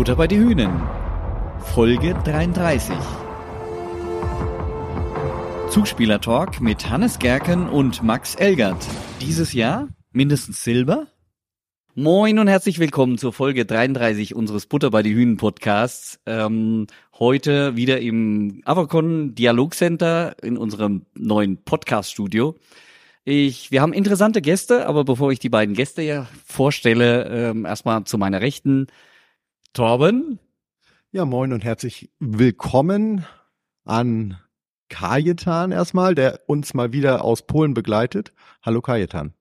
Butter bei die Hühnen. Folge 33. Zuspielertalk mit Hannes Gerken und Max Elgert. Dieses Jahr mindestens Silber? Moin und herzlich willkommen zur Folge 33 unseres Butter bei die Hühnen Podcasts. Ähm, heute wieder im Avacon Dialogcenter in unserem neuen Podcast Studio. Ich, wir haben interessante Gäste, aber bevor ich die beiden Gäste ja vorstelle, ähm, erstmal zu meiner Rechten Torben. Ja, moin und herzlich willkommen an Kajetan erstmal, der uns mal wieder aus Polen begleitet. Hallo Kajetan.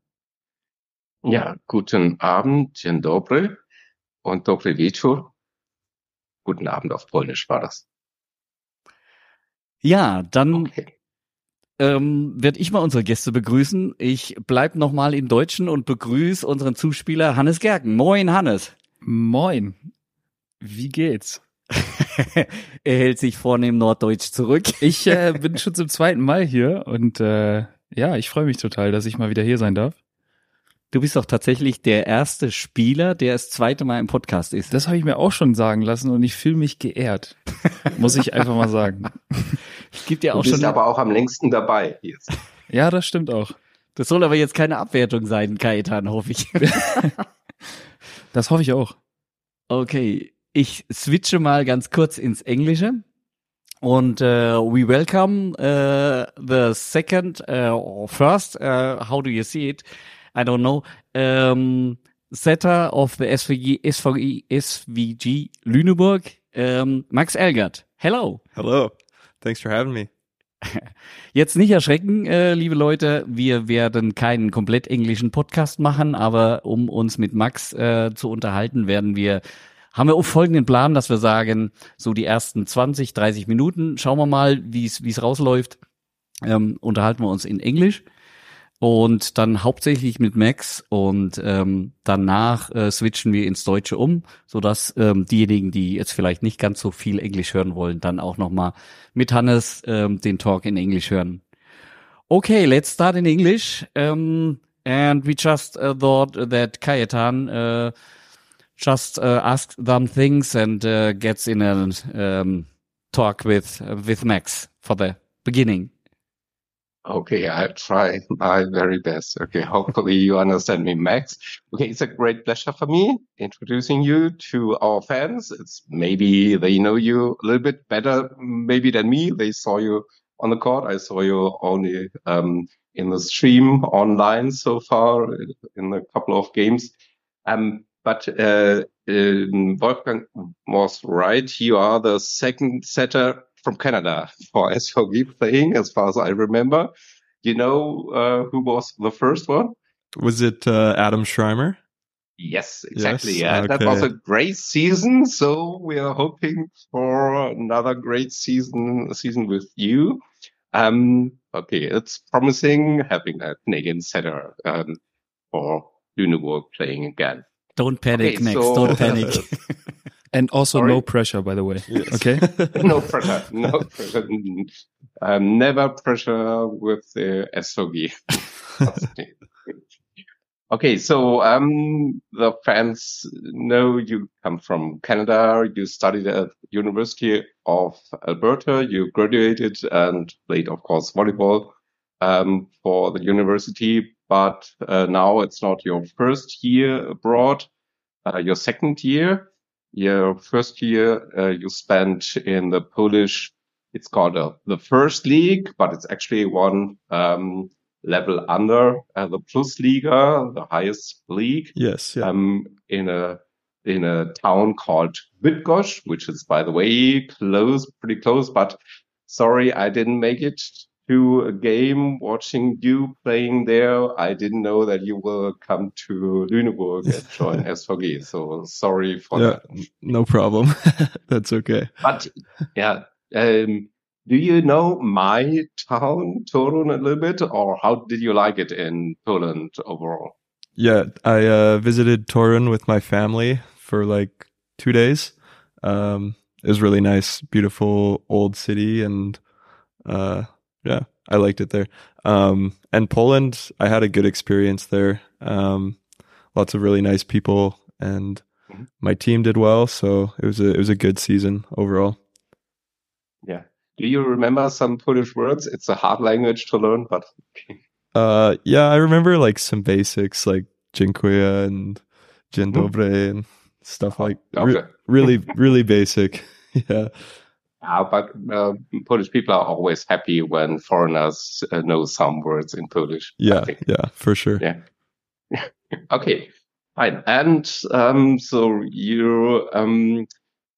Ja, guten Abend, dzień dobry und dobry wieczór. Guten Abend auf Polnisch war das. Ja, dann okay ähm, werde ich mal unsere Gäste begrüßen. Ich bleib noch mal im Deutschen und begrüße unseren Zuspieler Hannes Gerken. Moin, Hannes. Moin. Wie geht's? er hält sich vornehm norddeutsch zurück. ich äh, bin schon zum zweiten Mal hier und äh, ja, ich freue mich total, dass ich mal wieder hier sein darf. Du bist doch tatsächlich der erste Spieler, der das zweite Mal im Podcast ist. Das habe ich mir auch schon sagen lassen und ich fühle mich geehrt. Muss ich einfach mal sagen. Es gibt ja auch du bist schon. aber auch am längsten dabei jetzt. Ja, das stimmt auch. Das soll aber jetzt keine Abwertung sein, Kajetan, hoffe ich. das hoffe ich auch. Okay, ich switche mal ganz kurz ins Englische. Und uh, we welcome uh, the second uh, or first, uh, how do you see it? I don't know, um, setter of the SVG, SVG, SVG Lüneburg, um, Max Elgert. Hello. Hello. Thanks for having me. Jetzt nicht erschrecken, äh, liebe Leute. Wir werden keinen komplett englischen Podcast machen, aber um uns mit Max äh, zu unterhalten, werden wir haben wir auch folgenden Plan, dass wir sagen, so die ersten 20, 30 Minuten, schauen wir mal, wie es rausläuft, ähm, unterhalten wir uns in Englisch und dann hauptsächlich mit Max und ähm, danach äh, switchen wir ins Deutsche um, so dass ähm, diejenigen, die jetzt vielleicht nicht ganz so viel Englisch hören wollen, dann auch noch mal mit Hannes ähm, den Talk in Englisch hören. Okay, let's start in English. Um, and we just uh, thought that Kajetan uh, just uh, asked them things and uh, gets in a um, talk with uh, with Max for the beginning. Okay, I'll try my very best. Okay, hopefully you understand me, Max. Okay, it's a great pleasure for me introducing you to our fans. It's maybe they know you a little bit better, maybe than me. They saw you on the court. I saw you only um, in the stream online so far in a couple of games. Um, but uh, Wolfgang was right. You are the second setter from Canada for SVG playing, as far as I remember. You know uh, who was the first one? Was it uh, Adam Schreimer? Yes, exactly. Yes? Yeah, Okay. that was a great season. So we are hoping for another great season season with you. Um, okay, it's promising having a Canadian setter um, for Lüneburg playing again. Don't panic, Okay, Max. so- Don't panic. And also Sorry? no pressure, by the way. Yes. Okay. no pressure, no pressure. Um, never pressure with the SOG. okay, so um, the fans know you come from Canada. You studied at University of Alberta. You graduated and played, of course, volleyball um, for the university. But uh, now it's not your first year abroad. Uh, your second year. Your first year uh, you spent in the Polish, it's called uh, the first league, but it's actually one um, level under uh, the Plus Liga, the highest league, Yes. Yeah. um, in a in a town called Bydgoszcz, which is by the way close, pretty close. But sorry, I didn't make it to a game watching you playing there. I didn't know that you will come to Lüneburg and join SVG. So sorry for yeah. that. No problem. That's okay. But yeah, um, do you know my town, Torun, a little bit, or how did you like it in Poland overall? Yeah. I uh, visited Torun with my family for like two days. Um, it was really nice, beautiful old city, and uh, yeah, I liked it there. Um, and Poland, I had a good experience there. Um, lots of really nice people, and Mhm. my team did well. So it was a it was a good season overall. Yeah. Do you remember some Polish words? It's a hard language to learn, but. Uh, yeah, I remember like some basics like dziękuję and dzień Mhm. dobry and stuff like re- really really basic. yeah. Uh, but uh, Polish people are always happy when foreigners uh, know some words in Polish. Yeah, yeah, for sure. Yeah. okay, fine. And um, so you um,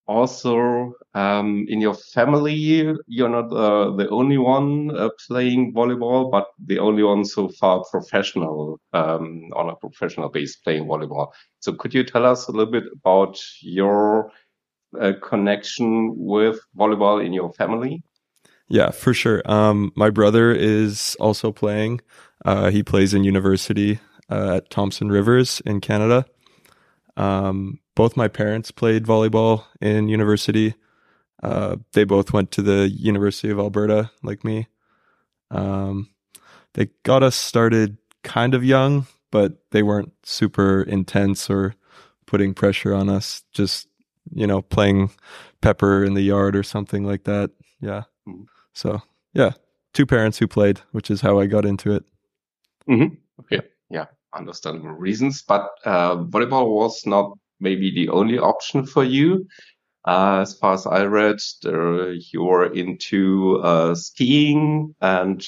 also um, in your family, you're not uh, the only one uh, playing volleyball, but the only one so far professional um, on a professional base playing volleyball. So could you tell us a little bit about your uh, connection with volleyball in your family? Yeah, for sure. Um, my brother is also playing. Uh, he plays in university uh, at Thompson Rivers in Canada. Um, both my parents played volleyball in university. Uh, they both went to the University of Alberta, like me. Um, they got us started kind of young, but they weren't super intense or putting pressure on us. Just you know, playing pepper in the yard or something like that. Yeah. Mhm. So yeah, two parents who played, which is how I got into it. Mm-hmm. Okay. Yeah. Understandable reasons, but uh, volleyball was not maybe the only option for you. Uh, as far as I read, there, you were into uh, skiing and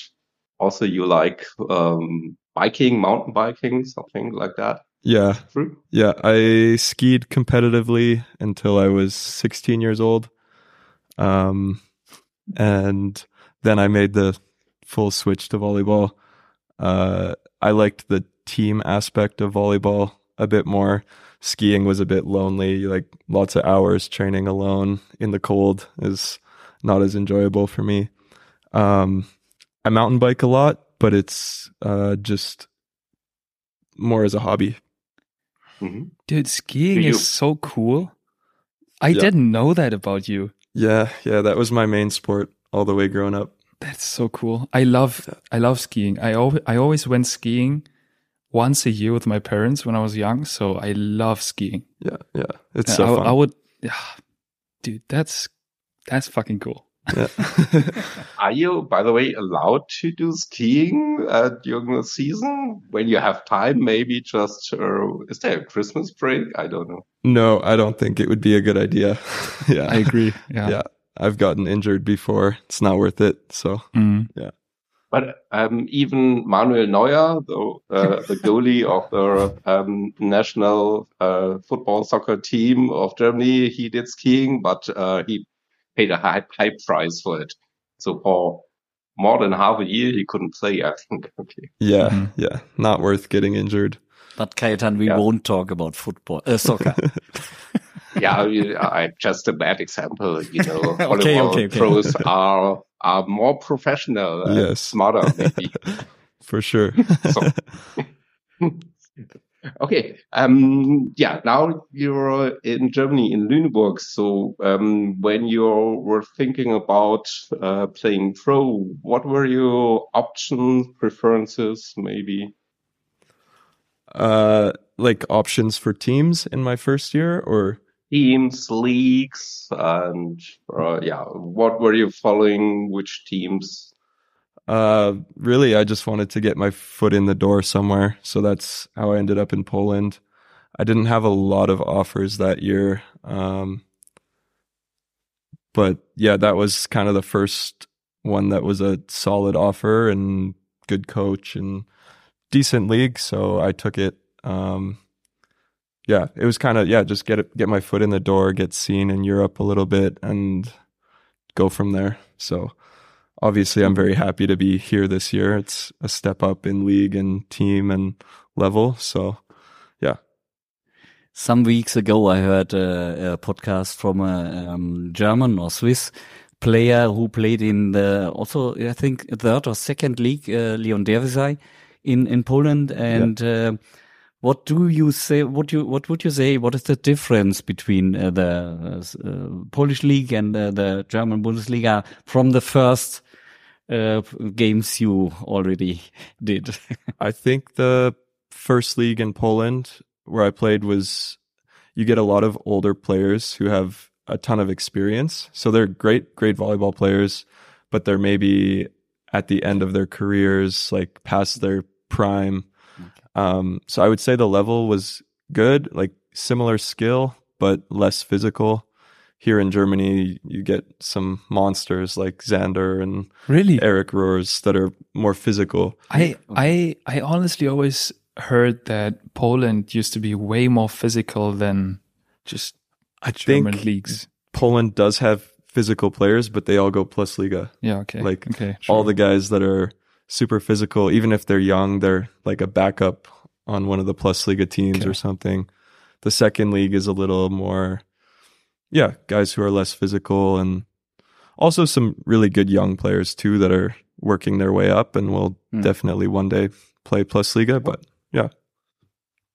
also you like um, biking, mountain biking, something like that. Yeah. Yeah. I skied competitively until I was 16 years old. Um, and then I made the full switch to volleyball. Uh, I liked the team aspect of volleyball a bit more. Skiing was a bit lonely, like lots of hours training alone in the cold is not as enjoyable for me. Um, I mountain bike a lot, but it's uh, just more as a hobby. Hmm Dude, skiing you- is so cool. I Yeah. didn't know that about you. Yeah, yeah, that was my main sport all the way growing up. That's so cool. I love I love skiing. I always I always went skiing once a year with my parents when I was young, so I love skiing. Yeah, yeah, it's And so I, fun. I would yeah, dude, that's that's fucking cool. Yeah. Are you, by the way, allowed to do skiing uh, during the season when you have time? Maybe just, uh, is there a Christmas break? I don't know. no, I don't think it would be a good idea. yeah, I agree. Yeah. yeah, I've gotten injured before. It's not worth it. So Mm. But um, even Manuel Neuer, the, uh, the goalie of the um, national uh, football soccer team of Germany, he did skiing, but uh, he paid a high, high price for it. So for more than half a year, he couldn't play, I think. Okay. yeah, Mhm. yeah, not worth getting injured. But Kajetan, we Yeah. won't talk about football, uh, soccer. yeah, you- I just a bad example. You know, Okay, volleyball okay, okay. pros are are more professional, and Yes. smarter maybe. For sure. So, okay, um, yeah. Now you're in Germany in Lüneburg. So, um, when you were thinking about uh, playing pro, what were your options, preferences, maybe? uh, like options for teams in my first year, or Teams, leagues, and uh, yeah, what were you following? Which teams? Uh, really, I just wanted to get my foot in the door somewhere. So that's how I ended up in Poland. I didn't have a lot of offers that year. Um, but yeah, that was kind of the first one that was a solid offer and good coach and decent league. So I took it. Um, yeah, it was kind of, yeah, just get it, get my foot in the door, get seen in Europe a little bit and go from there. So, obviously I'm very happy to be here this year. It's a step up in league and team and level. So yeah. Some weeks ago, I heard a, a podcast from a um, German or Swiss player who played in the also I think third or second league, uh, Leon Dervisay, in in Poland. And uh, what do you say? What you what would you say? What is the difference between uh, the uh, Polish league and uh, the German Bundesliga from the first uh, games you already did? I think the first league in Poland where I played was you get a lot of older players who have a ton of experience. So they're great, great volleyball players, but they're maybe at the end of their careers, like past their prime. Um, so I would say the level was good, like similar skill, but less physical. Here in Germany, you get some monsters like Xander and Really? Eric Roars that are more physical. I I I honestly always heard that Poland used to be way more physical than just I German think leagues. Poland does have physical players, but they all go plus Liga. Yeah, okay. like, okay, All the guys that are super physical, even if they're young, they're like a backup on one of the plus Liga teams Okay. or something. The second league is a little more, yeah, guys who are less physical and also some really good young players too that are working their way up and will Hmm. definitely one day play plus Liga. But yeah,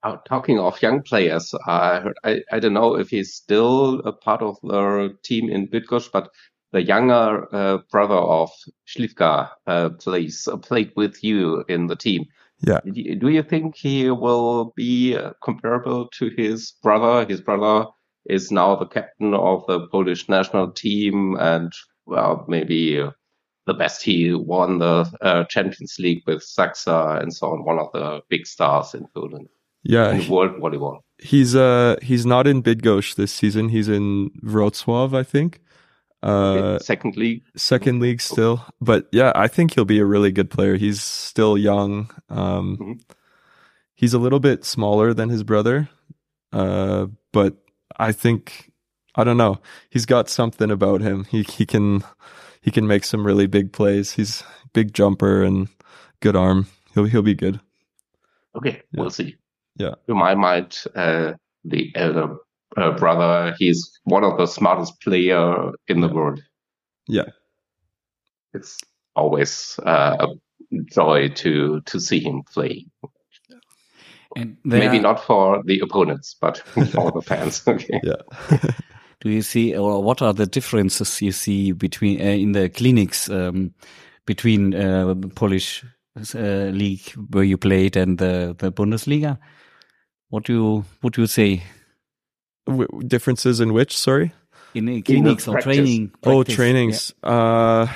Uh, talking of young players, I I, I don't know if he's still a part of the team in Bydgoszcz, but the younger uh, brother of Schlivka uh, plays uh, played with you in the team. Yeah. Do you, think he will be uh, comparable to his brother? His brother is now the captain of the Polish national team, and well, maybe the best. He won the uh, Champions League with Saxa and so on. One of the big stars in Poland yeah, in world volleyball. He's uh he's not in Bydgoszcz this season. He's in Wrocław, I think. Uh Second league. second league still. But yeah, I think he'll be a really good player. He's still young. Um Mhm. he's a little bit smaller than his brother. Uh but I think I don't know. He's got something about him. He he can he can make some really big plays. He's big jumper and good arm. He'll he'll be good. Okay, Yeah. we'll see. Yeah. To my mind, uh, the elder uh, brother, he's one of the smartest player in the world. Yeah. It's always uh, a joy to to see him play. And there Maybe are- not for the opponents, but for the fans. Okay. Yeah. Do you see, or what are the differences you see between uh, in the clinics um, between uh, Polish uh, league where you played and the the Bundesliga? What do you would you say W- differences in which, sorry? in the clinics or practice. training? Oh, practice? trainings. Uh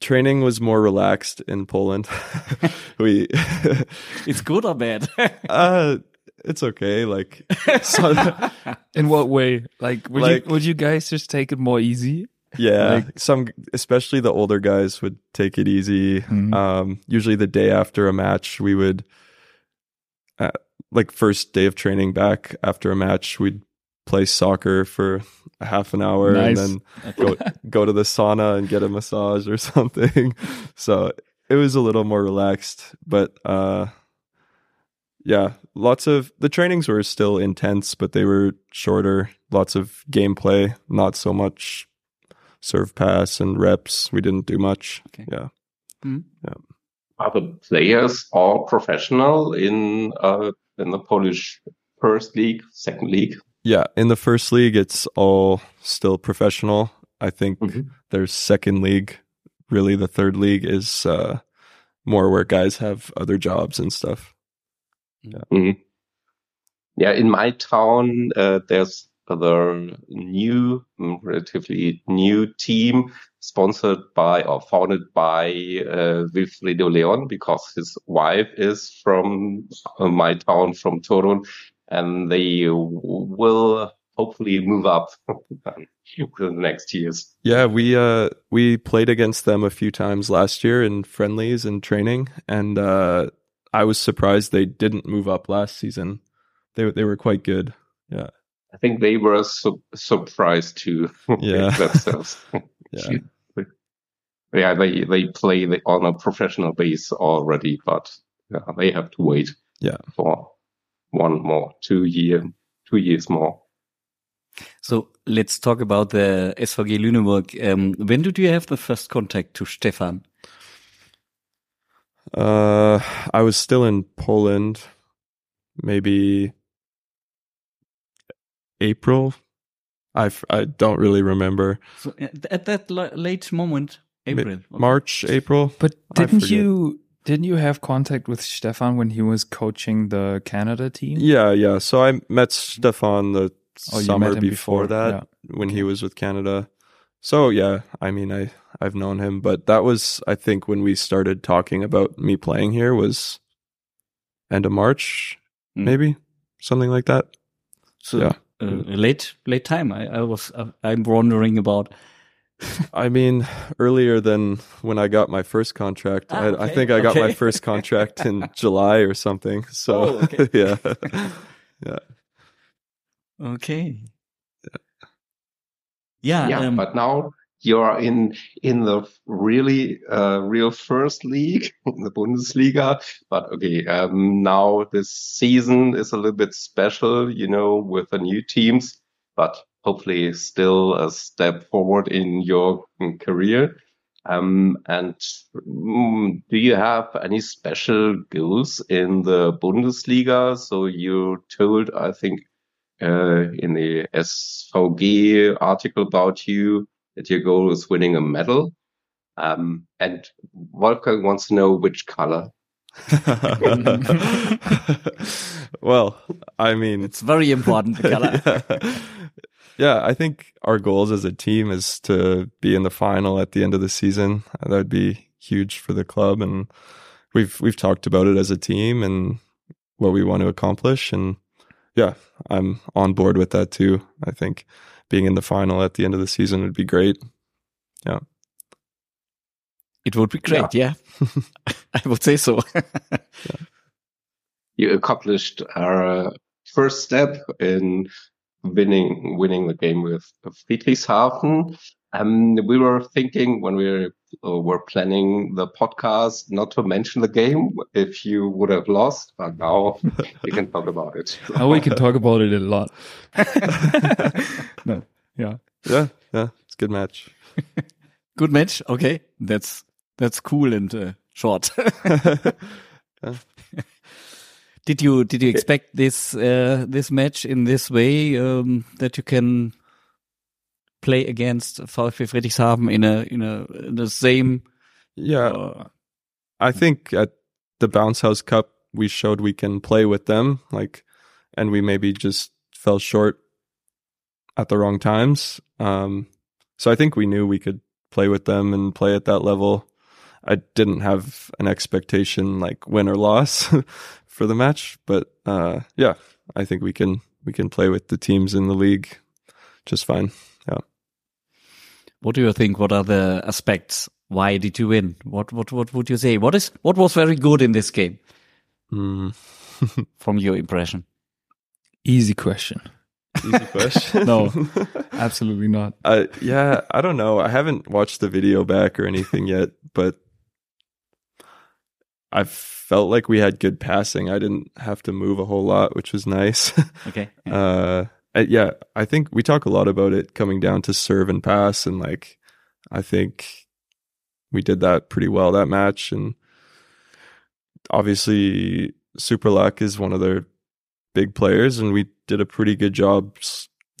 training was more relaxed in Poland. we It's good or bad? uh it's okay like so, In what way? Like, would Like- you would you guys just take it more easy? yeah, Like- some especially the older guys would take it easy. Mhm. Um usually the day after a match we would uh, like first day of training back after a match we'd play soccer for a half an hour Nice. and then go go to the sauna and get a massage or something. So it was a little more relaxed, but uh yeah, lots of the trainings were still intense, but they were shorter, lots of gameplay, not so much serve pass and reps. We didn't do much. Okay. Yeah. Are the players all professional in uh, in the Polish first league, second league? Yeah, in the first league it's all still professional. I think Mhm. there's second league. Really the third league is uh more where guys have other jobs and stuff. Yeah, Yeah, in my town, uh, there's the new, mm, relatively new team sponsored by or founded by uh, Wilfredo Leon because his wife is from uh, my town, from Torun, and they will hopefully move up within the next years. Yeah, we uh we played against them a few times last year in friendlies and training, and uh I was surprised they didn't move up last season. They they were quite good. Yeah, I think they were su- surprised to Yeah. themselves. yeah, yeah, they they play the, on a professional base already, but yeah, they have to wait. Yeah. for one more, two year, two years more. So let's talk about the SVG Lüneburg. Um, when did you have the first contact to Stefan? Uh, I was still in Poland, maybe April. I f- I don't really remember. So at at that late moment, April, Okay. March, April. But didn't you Didn't you have contact with Stefan when he was coaching the Canada team? Yeah, yeah. So I met Stefan the Oh, summer before, before, that yeah. when he was with Canada. So yeah, I mean I I've known him, but that was I think when we started talking about me playing here was end of March, Mm. maybe something like that. So Yeah. uh, late late time. I, I was uh, I'm wondering about. I mean, earlier than when I got my first contract. Ah, I, I think I got my first contract in July or something. So Oh, okay. yeah, Okay. Yeah. yeah, um, but now you're in in the really uh, real first league, the Bundesliga. But okay, um, now this season is a little bit special, you know, with the new teams. But hopefully, still a step forward in your career. Um, and mm, do you have any special goals in the Bundesliga? So you told, I think, uh, in the SVG article about you that your goal is winning a medal. Um, and Wolfgang wants to know which color. well, I mean, it's very important. The color. yeah. Yeah, I think our goals as a team is to be in the final at the end of the season. That would be huge for the club, and we've we've talked about it as a team and what we want to accomplish. And yeah, I'm on board with that too. I think being in the final at the end of the season would be great. Yeah. It would be great. Yeah, I would say so. You accomplished our first step in winning winning the game with Friedrichshafen. Um, we were thinking when we were, uh, were planning the podcast not to mention the game if you would have lost, but now we can talk about it. Now we can talk about it a lot. no, yeah. Yeah, yeah, it's a good match. Good match. Okay, that's that's cool and uh, short. did you did you expect this uh, this match in this way um, that you can play against VfB Friedrichshafen in a in a in the same? yeah, Uh, I think at the Bounce House Cup we showed we can play with them, like, and we maybe just fell short at the wrong times. Um, so I think we knew we could play with them and play at that level. I didn't have an expectation like win or loss for the match, but uh, yeah, I think we can we can play with the teams in the league just fine. Yeah. what do you think? What are the aspects? Why did you win? What what what would you say? What is what was very good in this game Mm. from your impression? Easy question. Easy question. No. Absolutely not. Uh, yeah, I don't know. I haven't watched the video back or anything yet, but I felt like we had good passing. I didn't have to move a whole lot, which was nice. Okay. uh, yeah, I think we talk a lot about it coming down to serve and pass, and like I think we did that pretty well that match. And obviously, Superluck is one of their big players, and we did a pretty good job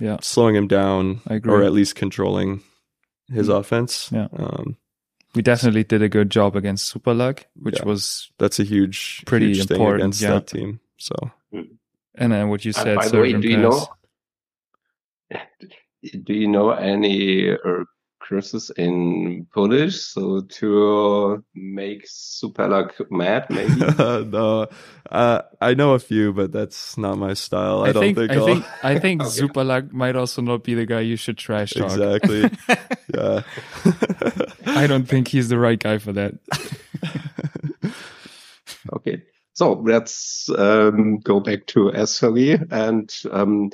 Yeah. slowing him down, or at least controlling his offense. Yeah. Um, We definitely did a good job against Superluck, which Yeah. was that's a huge, Pretty huge thing important, against yeah. that team. So and then what you And said. by the way, do you pass. know? Do you know any uh, curses in Polish? So to make Superluck mad, maybe. no, uh, I know a few, but that's not my style. I, I don't think, think, I I'll- think I think Okay. Superluck might also not be the guy you should trash talk. exactly. yeah. I don't think he's the right guy for that. Okay. So let's um, go back to SVW and um,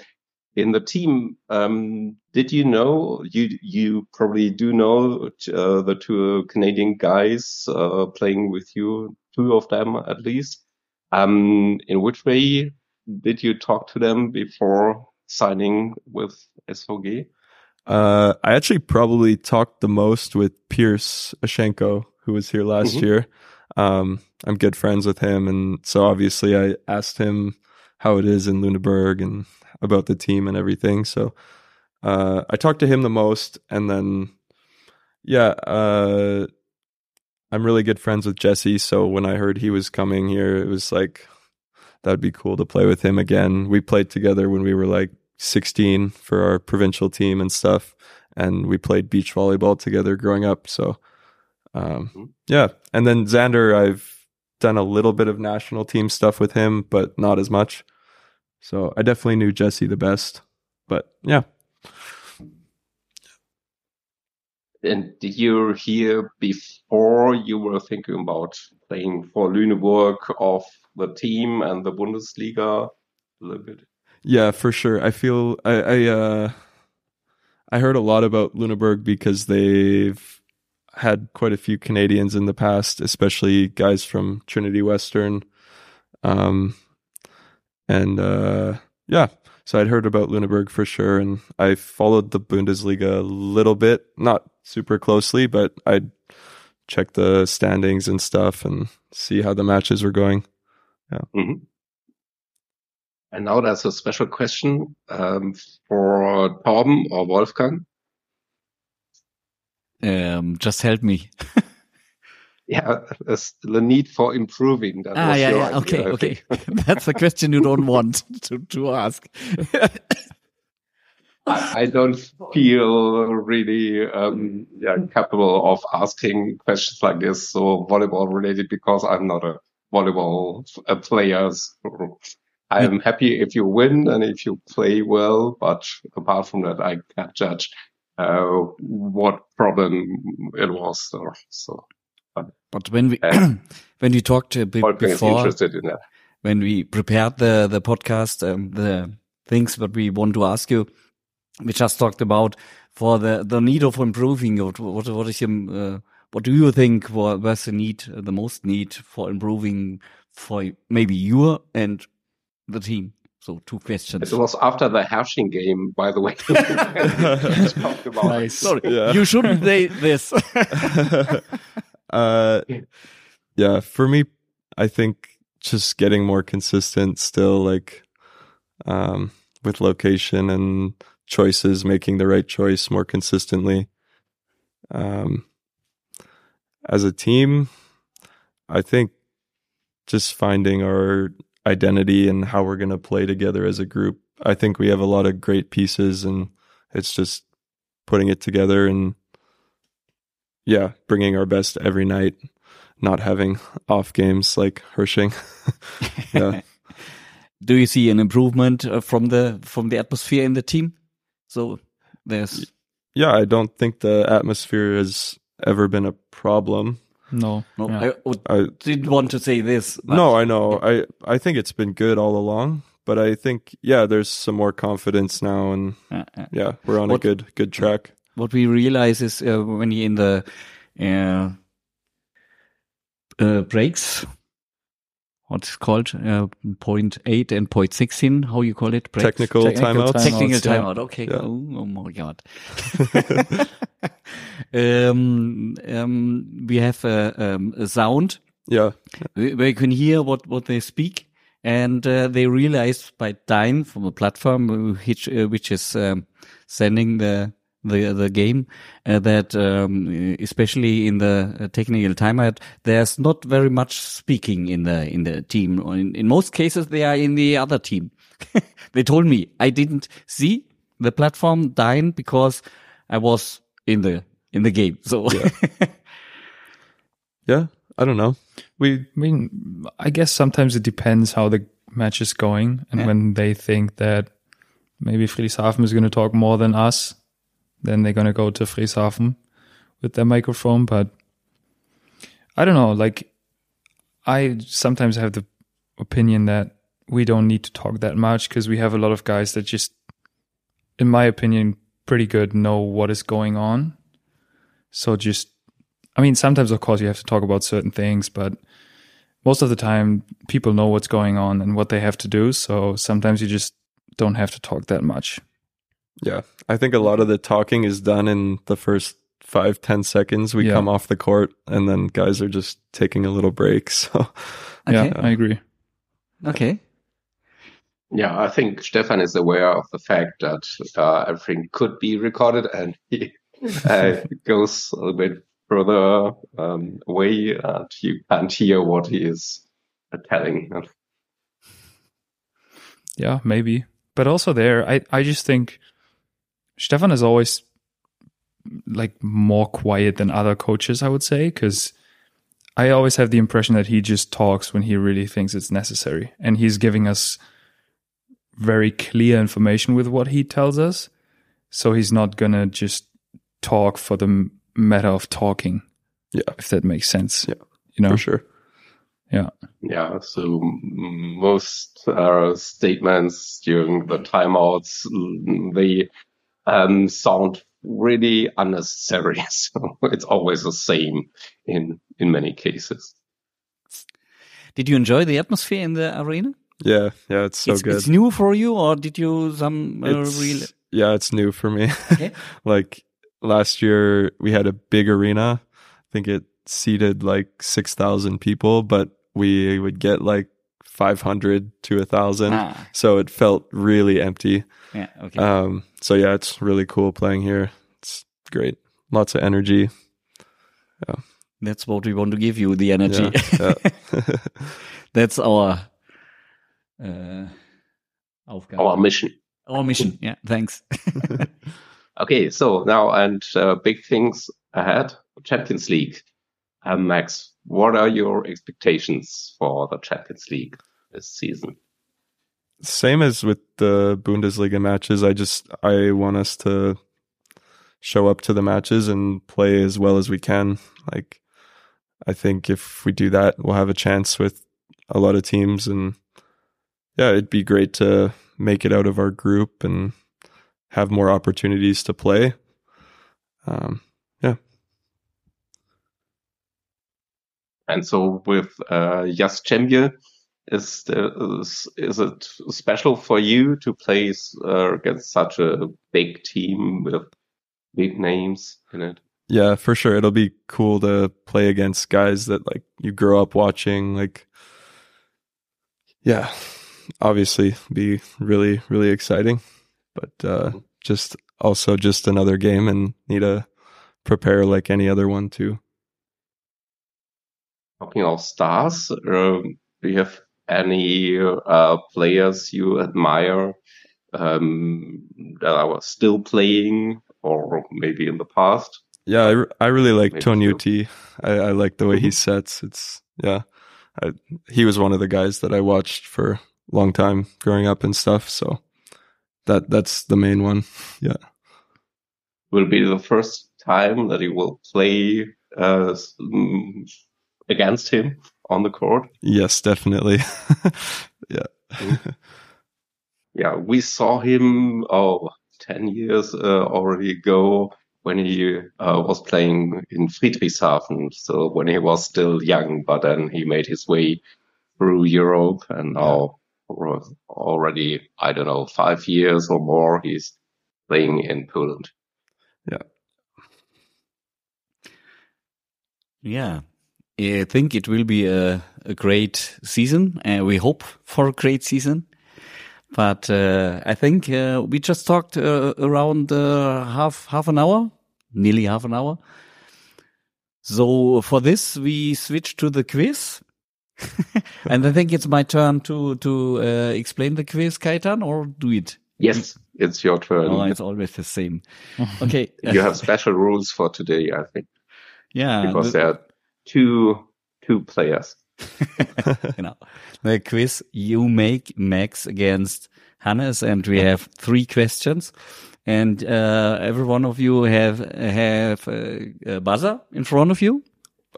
in the team. Um, did you know you you probably do know uh, the two Canadian guys uh, playing with you, two of them at least. Um, in which way did you talk to them before signing with SVG? Uh, I actually probably talked the most with Pierce Ashenko, who was here last Mhm. year. Um, I'm good friends with him, and so obviously I asked him how it is in Lüneburg and about the team and everything. So uh, I talked to him the most, and then yeah, uh, I'm really good friends with Jesse. So when I heard he was coming here, it was like that'd be cool to play with him again. We played together when we were like 16 for our provincial team and stuff, and we played beach volleyball together growing up. So um, yeah, and then Xander, I've done a little bit of national team stuff with him, but not as much. So I definitely knew Jesse the best. But yeah, And did you hear before you were thinking about playing for Lüneburg of the team and the Bundesliga a little bit? Yeah, for sure. I feel I I uh I heard a lot about Luneburg because they've had quite a few Canadians in the past, especially guys from Trinity Western. Um and uh yeah, so I'd heard about Luneburg for sure and I followed the Bundesliga a little bit, not super closely, but I'd check the standings and stuff and see how the matches were going. Yeah. And now there's a special question um, for Torben or Wolfgang. Um, just help me. Yeah, the need for improving. That Ah, yeah, yeah. idea, Okay, okay. That's a question you don't want to, to ask. I, I don't feel really um, yeah, capable of asking questions like this, so volleyball related, because I'm not a volleyball uh, player. So I'm happy if you win and if you play well, but apart from that, I can't judge uh, what problem it was. So, so but when we Uh, when we talked uh, be- before, interested in that. when we prepared the the podcast, um, the things that we want to ask you, we just talked about for the the need of improving. What what, what is your uh, what do you think wa- was the need, uh, the most need for improving for maybe you and the team? So two questions. It was after the hashing game, by the way. Talked about Nice. Sorry, Yeah. you shouldn't say this. uh yeah. for me i think just getting more consistent still like um with location and choices making the right choice more consistently. Um as a team i think just finding our identity and how we're going to play together as a group i think we have a lot of great pieces and it's just putting it together and yeah, bringing our best every night, not having off games like Hershing. yeah. do you see an improvement uh, from the from the atmosphere in the team? So there's Yeah, I don't think the atmosphere has ever been a problem. No. no. yeah. I I didn't want to say this. but- no, I know. I I think it's been good all along, but I think yeah, there's some more confidence now and Uh, uh, yeah, we're on What- a good good track. What we realize is uh, when you're in the uh, uh, breaks, what's called uh, point eight and point sixteen, how you call it? Breaks? Technical Technical timeouts. time- Technical yeah. timeout. Okay. Yeah. Oh, oh my god. um, um, we have a, um, a sound Yeah. where you can hear what, what they speak. And uh, they realized by Dyn from a platform uh, which, uh, which is um, sending the the the game uh, that um, especially in the uh, technical timeout there's not very much speaking in the in the team. In, in most cases, they are in the other team. they told me I didn't see the platform dying because I was in the in the game. So Yeah. I don't know. We I mean, I guess sometimes it depends how the match is going, and Yeah. when they think that maybe Friedrichshafen is going to talk more than us, then they're going to go to Friedrichshafen with their microphone. But I don't know. Like, I sometimes have the opinion that we don't need to talk that much because we have a lot of guys that just, in my opinion, pretty good know what is going on. So just I mean, sometimes, of course, you have to talk about certain things, but most of the time, people know what's going on and what they have to do. So sometimes you just don't have to talk that much. Yeah. I think a lot of the talking is done in the first five, ten seconds. We Yeah. come off the court and then guys are just taking a little break. So Okay. Yeah, I agree. okay. Yeah, I think Stefan is aware of the fact that uh, everything could be recorded and he uh, goes a little bit further um, away and you can't hear what he is telling. Yeah, maybe. But also there, I, I just think Stefan is always like more quiet than other coaches, I would say, because I always have the impression that he just talks when he really thinks it's necessary. And he's giving us very clear information with what he tells us. So he's not going to just talk for the matter of talking. Yeah. If that makes sense. Yeah. You know? for sure. Yeah. Yeah, so most uh, statements during the timeouts, they um, sound really unnecessary. So it's always the same in in many cases. Did you enjoy the atmosphere in the arena? Yeah, yeah, it's so it's, good. it's new for you, or did you some uh, real? yeah, it's new for me. Okay. like last year, we had a big arena. I think it seated like six thousand people, but we would get like five hundred to a thousand. Ah, So it felt really empty. yeah. Okay. Um, so yeah, it's really cool playing here. It's great. Lots of energy. Yeah. That's what we want to give you the energy. Yeah, yeah. That's our uh, Our mission. Our mission. Yeah. Thanks. Okay, so now and uh, big things ahead. Champions League. Um, Max, what are your expectations for the Champions League this season? Same as with the Bundesliga matches. I just I want us to show up to the matches and play as well as we can. Like I think if we do that, we'll have a chance with a lot of teams and yeah, it'd be great to make it out of our group and have more opportunities to play. Um, And so with uh, Jas Chemje, is, the, is is it special for you to play uh, against such a big team with big names in it? Yeah, for sure. It'll be cool to play against guys that like you grow up watching. Like, yeah, obviously be really, really exciting, but uh, just also just another game and need to prepare like any other one too. Talking of stars, um, do you have any uh, players you admire um, that are still playing, or maybe in the past? Yeah, I, re- I really like Maybe Tony two. T. I, I like the way he Mhm. sets. It's yeah, I, he was one of the guys that I watched for a long time growing up and stuff. So that that's the main one. Yeah. Will be the first time that he will play uh, mm, against him on the court. Yes, definitely. yeah. Yeah, we saw him oh 10 years uh, already ago when he uh, was playing in Friedrichshafen. So when he was still young, but then he made his way through Europe and now for already, I don't know, five years or more, he's playing in Poland. Yeah. Yeah. I think it will be a, a great season. Uh, we hope for a great season. But uh, I think uh, we just talked uh, around uh, half half an hour, nearly half an hour. So for this, we switch to the quiz, and I think it's my turn to to uh, explain the quiz, Kaitan, or do it. Yes, it's your turn. Oh, it's always the same. Okay. you have special rules for today, I think, yeah. because the- there are two two players. genau. The quiz you make Max against Hannes, and we have three questions, and uh, every one of you have have uh, a buzzer in front of you.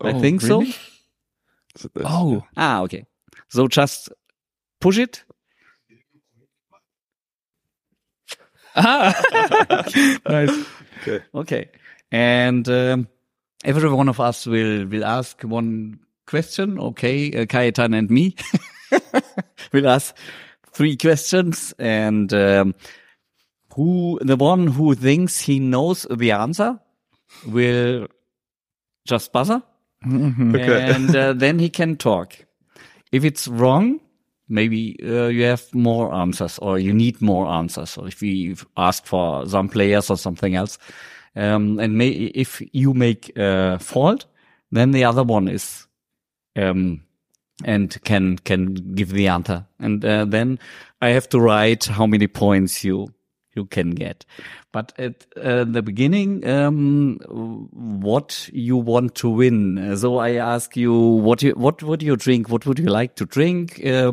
I Oh, think really? so. Is it this? Oh, Ah, okay. So just push it. Ah, nice. Okay. Okay, and um, every one of us will will ask one question. Okay, uh, and me will ask three questions, and um, who the one who thinks he knows the answer will just buzzer, Mhm. Okay. and uh, then he can talk. If it's wrong, maybe uh, you have more answers or you need more answers. Or if we ask for some players or something else, Um, and may, if you make a fault, then the other one is, um, and can, can give the answer. And, uh, then I have to write how many points you, you can get. But at uh, the beginning, um, what you want to win. So I ask you, what you, what would you drink? What would you like to drink? Uh,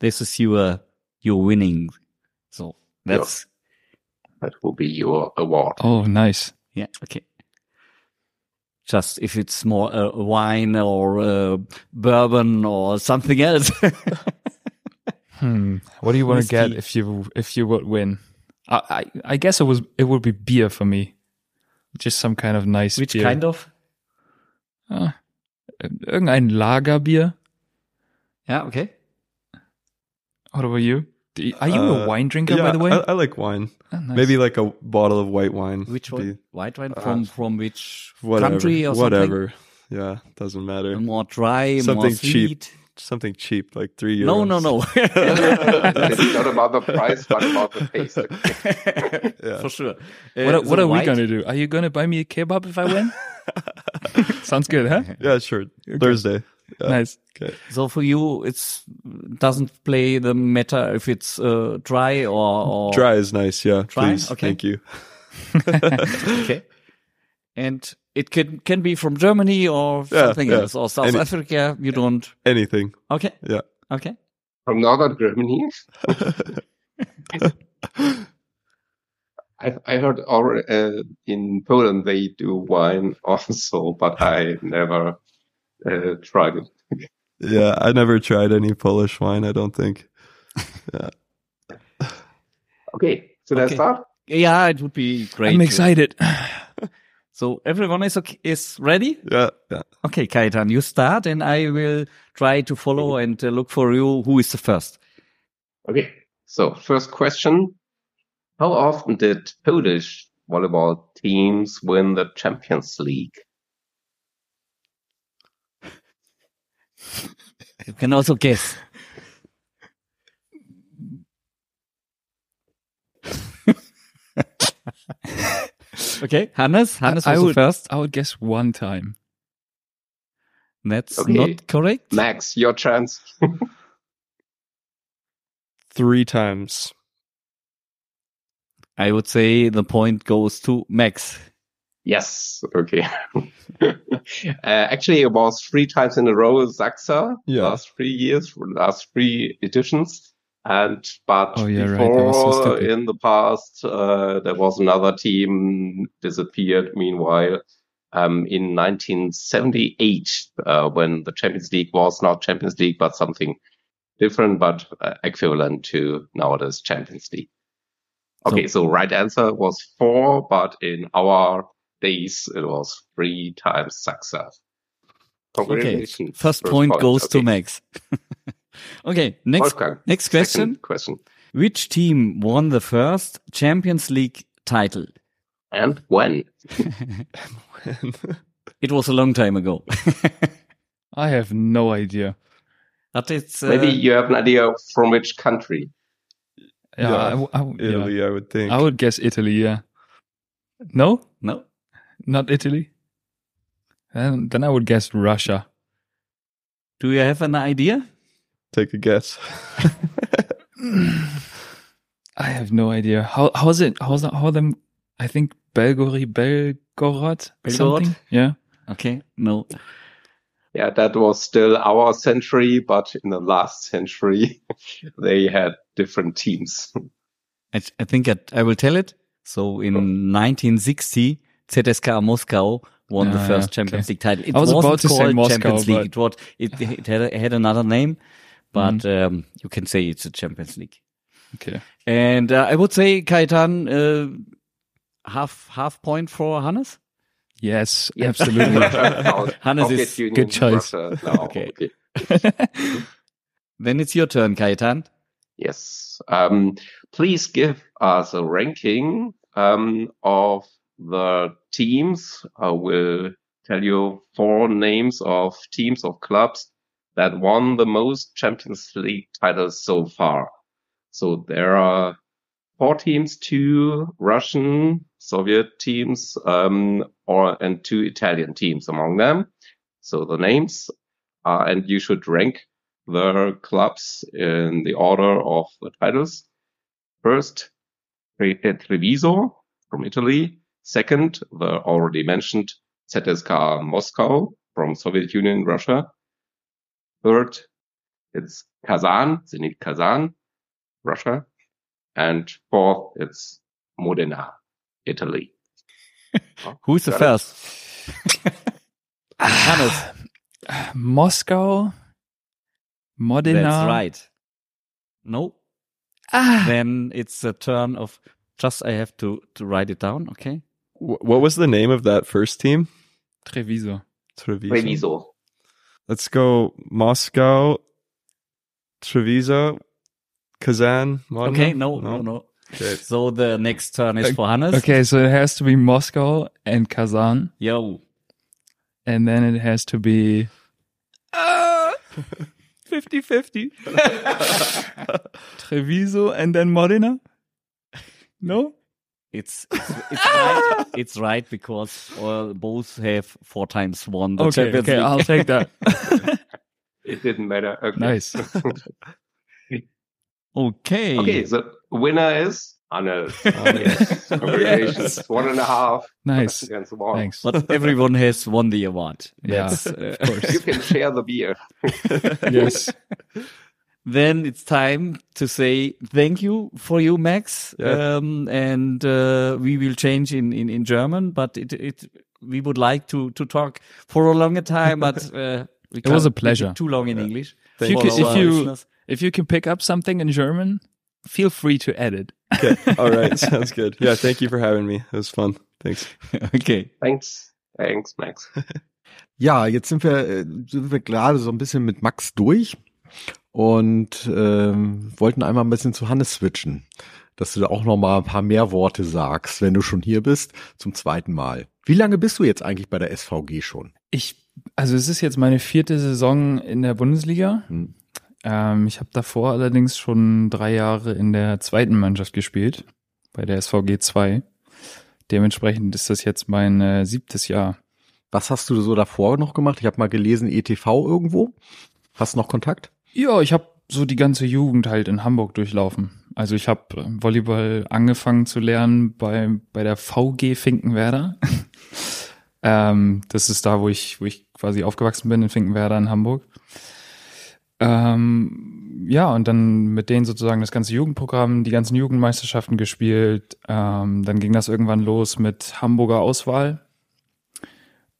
this is your, your winning. So that's, That will be your award. Oh, nice. yeah, okay. Just if it's more uh, wine or uh, bourbon or something else. Hmm. What do you want to get if you if you would win? I, I I guess it was it would be beer for me. Just some kind of nice Which beer. kind of? Ah, irgendein Lagerbier. Yeah, okay. What about you? Do you- Are you Uh, a wine drinker, yeah, by the way? I, I like wine. Ah, nice. Maybe like a bottle of white wine. Which one? be White wine uh, from from which Whatever. country or whatever. Yeah, doesn't matter. More dry, more Something cheap. sweet. Something cheap, like three euros. No, no, no. it's not about the price, but about the taste. Yeah. For sure. what Uh, are, what so are we gonna do? Are you gonna buy me a kebab if I win? Sounds good, huh? Yeah, sure. Thursday. Yeah. Nice. Okay. So for you, it's doesn't play the matter if it's uh, dry or, or Dry is nice. Yeah. Dry? Please. Okay. Thank you. okay. And it can can be from Germany or Yeah, something yeah. else or South Any- Africa. You don't. Anything. Okay. Yeah. Okay. From northern Germany. I, I heard already, uh, in Poland they do wine also, but I never uh, tried it. Yeah. I never tried any Polish wine. I don't think. Yeah. Okay, so let's start. Yeah, it would be great. I'm excited. So everyone is okay, is ready. Yeah. Yeah. Okay, Kaitan, you start, and I will try to follow and uh, look for you. Who is the first? Okay, so first question. How often did Polish volleyball teams win the Champions League? You can also guess. okay, Hannes. Hannes I was the would- first. I would guess one time. That's Okay. not correct. Max, your chance. Three times. I would say the point goes to Max. Yes. Okay. uh, actually, it was three times in a row, Saxa, Yeah. last three years, last three editions. And, but Oh, yeah, right. So before, in the past, uh, there was another team disappeared meanwhile. Um, in 1978, uh, when the Champions League was not Champions League, but something different, but uh, equivalent to nowadays Champions League. Okay, so right answer was four, but in our days it was three times success. Okay, Congratulations. first point goes to Max. okay, next Wolfgang, next question. second question. Which team won the first Champions League title? And when? It was a long time ago. I have no idea. But it's uh, Maybe you have an idea from which country. Yeah, Yeah, I w- I w- yeah. Italy, I would think. I would guess Italy. Yeah. No, no. Not Italy. And then I would guess Russia. Do you have an idea? Take a guess. I have no idea. How how's it? How's that? How them? I think Belgorod, Belgorod, Belgorod? something. Yeah. Okay, no. Yeah, that was still our century, but in the last century, they had different teams. I, I think I, I will tell it. So in 1960, ZSK Moscow won the Ah, first yeah, Champions okay. League title. It I was wasn't about to say called Moscow, Champions League. It was it, it had, a, had another name, but Mm-hmm. um, you can say it's a Champions League. Okay. And uh, I would say Kaitan uh, half half point for Hannes. Yes, Yes. absolutely. Hannes is Union, good choice. Russia now. Okay. okay. Then it's your turn, Kaitan. Yes. Um, please give us a ranking um, of the teams. I will tell you four names of teams of clubs that won the most Champions League titles so far. So there are four teams, two Russian Soviet teams um, or and two Italian teams among them. So the names, uh, and you should rank the clubs in the order of the titles. First, Tre- Treviso from Italy. Second, the already mentioned ZSK Moscow from Soviet Union, Russia. Third, it's Kazan, Zenit Kazan, Russia. And fourth, it's Modena, Italy. Who's the first? Hannes. Moscow, Modena. That's right. No. Ah, Then it's the turn of just I have to to write it down, okay? Wh- what was the name of that first team? Treviso. Treviso. Treviso. Let's go Moscow, Treviso, Kazan. Modena? Okay, no, no, no. Okay. So the next turn is for Hannes. Okay, so it has to be Moscow and Kazan, Yo. and then it has to be uh, 50-50. Treviso and then Modena? No? It's it's, it's right. It's right because uh, both have four times won the Okay, Champions okay, League. I'll take that. It didn't matter. Okay. Nice. okay. Okay, the winner is Hannes. Yes. Congratulations. One and a half Nice. against one. Thanks. But everyone has won the award. Yeah, uh, of course. You can share the beer. yes. Then it's time to say thank you for you, Max. Yeah. Um, and uh, we will change in, in, in German, but it, it we would like to to talk for a longer time, but uh, we It was can't a pleasure. Too long in English. If you, For could, our if you if you can pick up something in German, feel free to edit. Okay. All right. Sounds good. Yeah. Thank you for having me. It was fun. Thanks. okay. Thanks. Thanks, Max. Ja, jetzt sind wir, äh, sind wir gerade so ein bisschen mit Max durch und ähm, wollten einmal ein bisschen zu Hannes switchen, dass du da auch noch mal ein paar mehr Worte sagst, wenn du schon hier bist, zum zweiten Mal. Wie lange bist du jetzt eigentlich bei der SVG schon? Ich, also es ist jetzt meine vierte Saison in der Bundesliga. Hm. Ähm, ich habe davor allerdings schon drei Jahre in der zweiten Mannschaft gespielt, bei der SVG 2. Dementsprechend ist das jetzt mein äh, siebtes Jahr. Was hast du so davor noch gemacht? Ich habe mal gelesen, ETV irgendwo. Hast du noch Kontakt? Ja, ich habe so die ganze Jugend halt in Hamburg durchlaufen. Also ich habe Volleyball angefangen zu lernen bei, bei der VG Finkenwerder. ähm, das ist da, wo ich, wo ich quasi aufgewachsen bin in Finkenwerder in Hamburg. Ähm, ja, und dann mit denen sozusagen das ganze Jugendprogramm, die ganzen Jugendmeisterschaften gespielt. Ähm, dann ging das irgendwann los mit Hamburger Auswahl,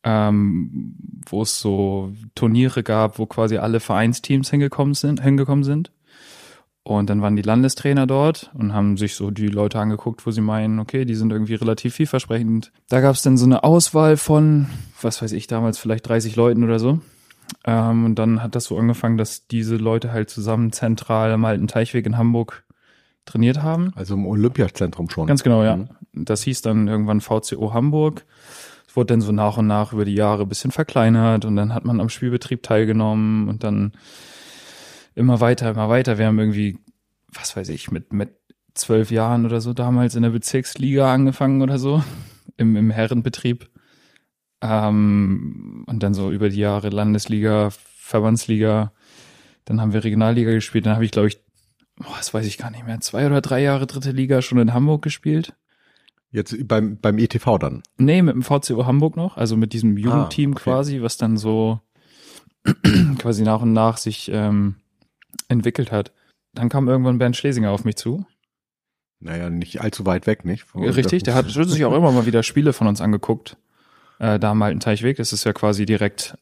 ähm, wo es so Turniere gab, wo quasi alle Vereinsteams hingekommen sind, hingekommen sind. Und dann waren die Landestrainer dort und haben sich so die Leute angeguckt, wo sie meinen, okay, die sind irgendwie relativ vielversprechend. Da gab es dann so eine Auswahl von, was weiß ich, damals vielleicht 30 Leuten oder so. Ähm, und dann hat das so angefangen, dass diese Leute halt zusammen zentral am alten Teichweg in Hamburg trainiert haben. Also im Olympiazentrum schon. Ganz genau, ja. Mhm. Das hieß dann irgendwann VCO Hamburg. Es wurde dann so nach und nach über die Jahre ein bisschen verkleinert und dann hat man am Spielbetrieb teilgenommen und dann immer weiter, immer weiter. Wir haben irgendwie, was weiß ich, mit, mit zwölf Jahren oder so damals in der Bezirksliga angefangen oder so, im, im Herrenbetrieb. Ähm, und dann so über die Jahre Landesliga, Verbandsliga, dann haben wir Regionalliga gespielt, dann habe ich, glaube ich, boah, das weiß ich gar nicht mehr, zwei oder drei Jahre dritte Liga schon in Hamburg gespielt. Jetzt beim, beim ETV dann. Nee, mit dem VCO Hamburg noch, also mit diesem Jugendteam okay. quasi, was dann so quasi nach und nach sich ähm, entwickelt hat. Dann kam irgendwann Bernd Schlesinger auf mich zu. Naja, nicht allzu weit weg, nicht? Von- Richtig, der hat sich auch immer mal wieder Spiele von uns angeguckt. Äh, da am alten Teichweg, das ist ja quasi direkt,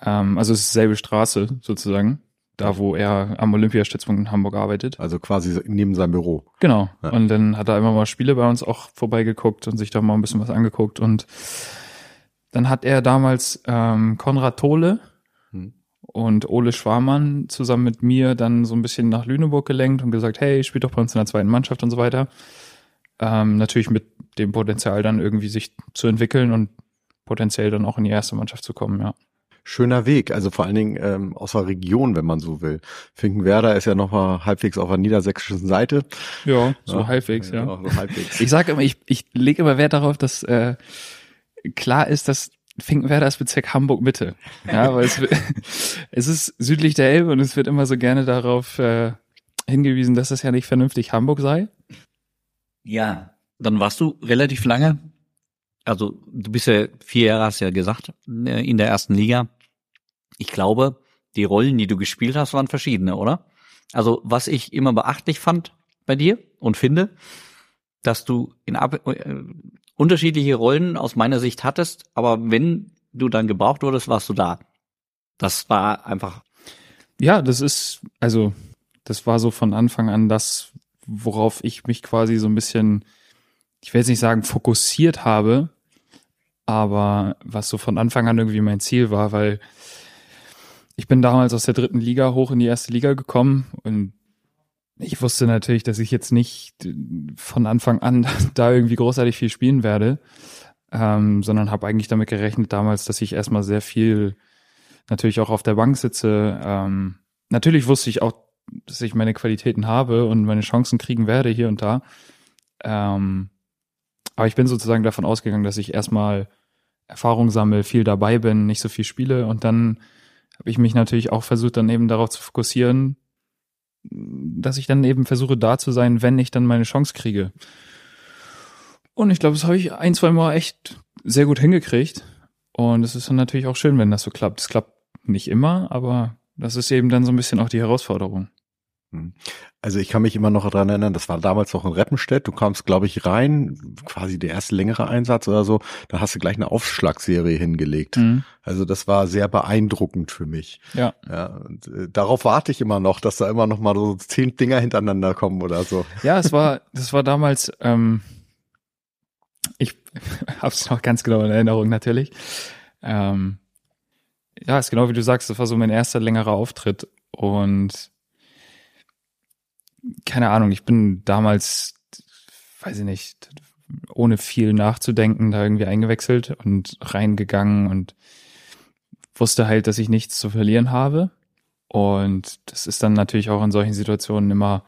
ähm, also es ist dieselbe Straße sozusagen, da wo er am Olympiastützpunkt in Hamburg arbeitet. Also quasi neben seinem Büro. Genau. Ja. Und dann hat er immer mal Spiele bei uns auch vorbeigeguckt und sich da mal ein bisschen was angeguckt. Und dann hat er damals ähm, Konrad Tole Hm. und Ole Schwarmann zusammen mit mir dann so ein bisschen nach Lüneburg gelenkt und gesagt, hey, spielt doch bei uns in der zweiten Mannschaft und so weiter. Ähm, natürlich mit dem Potenzial dann irgendwie sich zu entwickeln und potenziell dann auch in die erste Mannschaft zu kommen, ja. Schöner Weg. Also vor allen Dingen ähm, aus der Region, wenn man so will. Finkenwerder ist ja noch mal halbwegs auf der niedersächsischen Seite. Ja, so Ja, halbwegs, ja. so halbwegs. Ich sage immer, ich, ich lege immer Wert darauf, dass äh, klar ist, dass Finkenwerder ist Bezirk Hamburg-Mitte. Ja, weil es, es ist südlich der Elbe und es wird immer so gerne darauf äh, hingewiesen, dass es ja nicht vernünftig Hamburg sei. Ja, dann warst du relativ lange. Also du bist ja vier Jahre, hast du ja gesagt, äh, in der ersten Liga. Ich glaube, die Rollen, die du gespielt hast, waren verschiedene, oder? Also was ich immer beachtlich fand bei dir und finde, dass du in ab äh, unterschiedliche Rollen aus meiner Sicht hattest, aber wenn du dann gebraucht wurdest, warst du da. Das war einfach Ja, das ist, also, das war so von Anfang an das, worauf ich mich quasi so ein bisschen, ich will jetzt nicht sagen, fokussiert habe, aber was so von Anfang an irgendwie mein Ziel war, weil ich bin damals aus der dritten Liga hoch in die erste Liga gekommen und ich wusste natürlich, dass ich jetzt nicht von Anfang an da irgendwie großartig viel spielen werde, ähm, sondern habe eigentlich damit gerechnet damals, dass ich erstmal sehr viel natürlich auch auf der Bank sitze. Ähm, natürlich wusste ich auch, dass ich meine Qualitäten habe und meine Chancen kriegen werde hier und da. Ähm, aber ich bin sozusagen davon ausgegangen, dass ich erstmal Erfahrung sammle, viel dabei bin, nicht so viel spiele und dann habe ich mich natürlich auch versucht, dann eben darauf zu fokussieren, dass ich dann eben versuche, da zu sein, wenn ich dann meine Chance kriege. Und ich glaube, das habe ich ein, zwei Mal echt sehr gut hingekriegt. Und es ist dann natürlich auch schön, wenn das so klappt. Es klappt nicht immer, aber das ist eben dann so ein bisschen auch die Herausforderung. Also ich kann mich immer noch daran erinnern, das war damals noch in Reppenstedt. Du kamst, glaube ich, rein, quasi der erste längere Einsatz oder so. Da hast du gleich eine Aufschlagserie hingelegt. Mhm. Also das war sehr beeindruckend für mich. Ja. Ja, und äh, darauf warte ich immer noch, dass da immer noch mal so zehn Dinger hintereinander kommen oder so. Ja, es war, das war damals, ähm, ich habe es noch ganz genau in Erinnerung natürlich. Ähm, ja, ist genau wie du sagst, das war so mein erster längerer Auftritt und keine Ahnung, ich bin damals, weiß ich nicht, ohne viel nachzudenken da irgendwie eingewechselt und reingegangen und wusste halt, dass ich nichts zu verlieren habe. Und das ist dann natürlich auch in solchen Situationen immer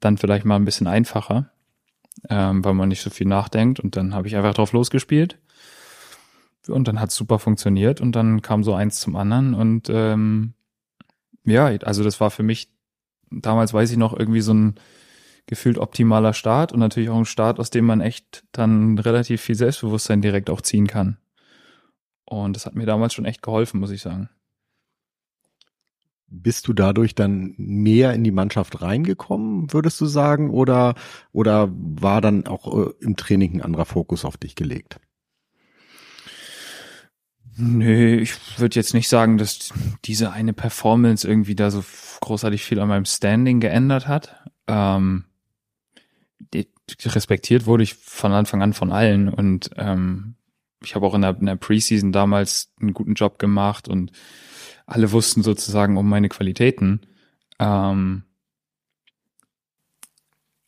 dann vielleicht mal ein bisschen einfacher, ähm, weil man nicht so viel nachdenkt. Und dann habe ich einfach drauf losgespielt. Und dann hat es super funktioniert und dann kam so eins zum anderen. Und ähm, ja, also das war für mich, damals weiß ich noch, irgendwie so ein gefühlt optimaler Start und natürlich auch ein Start, aus dem man echt dann relativ viel Selbstbewusstsein direkt auch ziehen kann. Und das hat mir damals schon echt geholfen, muss ich sagen. Bist du dadurch dann mehr in die Mannschaft reingekommen, würdest du sagen, oder, oder war dann auch äh, im Training ein anderer Fokus auf dich gelegt? Nö, ich würde jetzt nicht sagen, dass diese eine Performance irgendwie da so großartig viel an meinem Standing geändert hat. Ähm, respektiert wurde ich von Anfang an von allen und ähm, ich habe auch in der, in der Preseason damals einen guten Job gemacht und alle wussten sozusagen um meine Qualitäten. Ähm,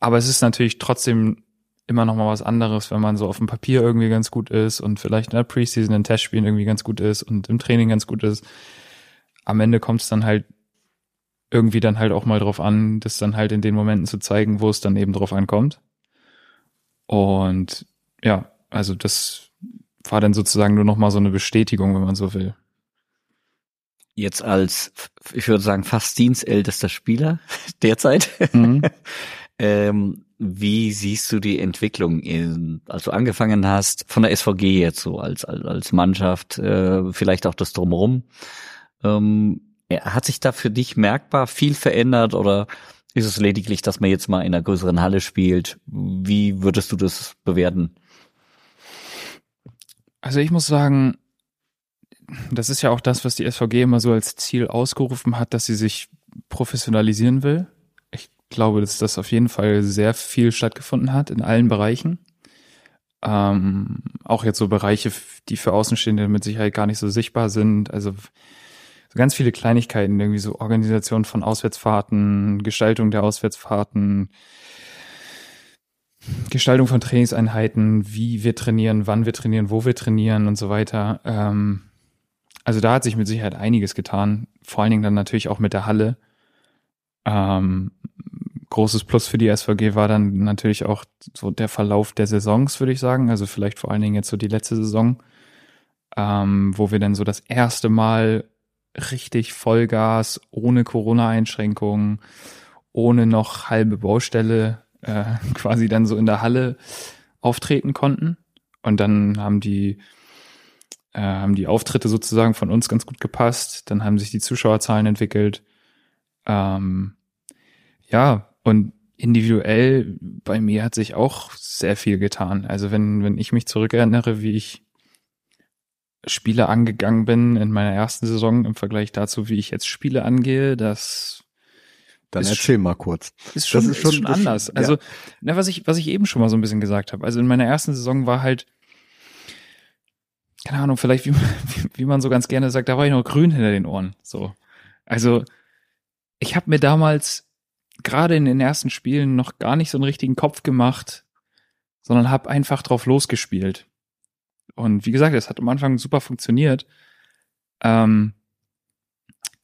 aber es ist natürlich trotzdem immer noch mal was anderes, wenn man so auf dem Papier irgendwie ganz gut ist und vielleicht in der Preseason in Testspielen irgendwie ganz gut ist und im Training ganz gut ist. Am Ende kommt es dann halt irgendwie dann halt auch mal drauf an, das dann halt in den Momenten zu zeigen, wo es dann eben drauf ankommt. Und ja, also das war dann sozusagen nur noch mal so eine Bestätigung, wenn man so will. jetzt als, ich würde sagen, fast dienstältester Spieler derzeit. Mhm. ähm, wie siehst du die Entwicklung, als du angefangen hast, von der SVG jetzt so als, als, als Mannschaft, äh, vielleicht auch das Drumherum? Ähm, hat sich da für dich merkbar viel verändert oder ist es lediglich, dass man jetzt mal in einer größeren Halle spielt? Wie würdest du das bewerten? Also ich muss sagen, das ist ja auch das, was die SVG immer so als Ziel ausgerufen hat, dass sie sich professionalisieren will. Glaube, dass das auf jeden Fall sehr viel stattgefunden hat in allen Bereichen. Ähm, auch jetzt so Bereiche, die für Außenstehende mit Sicherheit gar nicht so sichtbar sind. Also so ganz viele Kleinigkeiten, irgendwie so Organisation von Auswärtsfahrten, Gestaltung der Auswärtsfahrten, Gestaltung von Trainingseinheiten, wie wir trainieren, wann wir trainieren, wo wir trainieren und so weiter. Ähm, Also da hat sich mit Sicherheit einiges getan. Vor allen Dingen dann natürlich auch mit der Halle. Ähm, großes Plus für die SVG war dann natürlich auch so der Verlauf der Saisons, würde ich sagen. Also vielleicht vor allen Dingen jetzt so die letzte Saison, ähm, wo wir dann so das erste Mal richtig Vollgas, ohne Corona-Einschränkungen, ohne noch halbe Baustelle, äh, quasi dann so in der Halle auftreten konnten. Und dann haben die äh, haben die Auftritte sozusagen von uns ganz gut gepasst. Dann haben sich die Zuschauerzahlen entwickelt. Ähm, ja, und individuell bei mir hat sich auch sehr viel getan. Also wenn, wenn ich mich zurückerinnere, wie ich Spiele angegangen bin in meiner ersten Saison im Vergleich dazu, wie ich jetzt Spiele angehe, das Dann ist erzähl mal kurz. ist schon, ist ist schon- schon, das- anders. ja. Also, na, was ich, was ich eben schon mal so ein bisschen gesagt habe. Also in meiner ersten Saison war halt, keine Ahnung, vielleicht wie, man- wie, wie man so ganz gerne sagt, da war ich noch grün hinter den Ohren. So. Also, ich habe mir damals gerade in den ersten Spielen noch gar nicht so einen richtigen Kopf gemacht, sondern habe einfach drauf losgespielt. Und wie gesagt, es hat am Anfang super funktioniert. Ähm,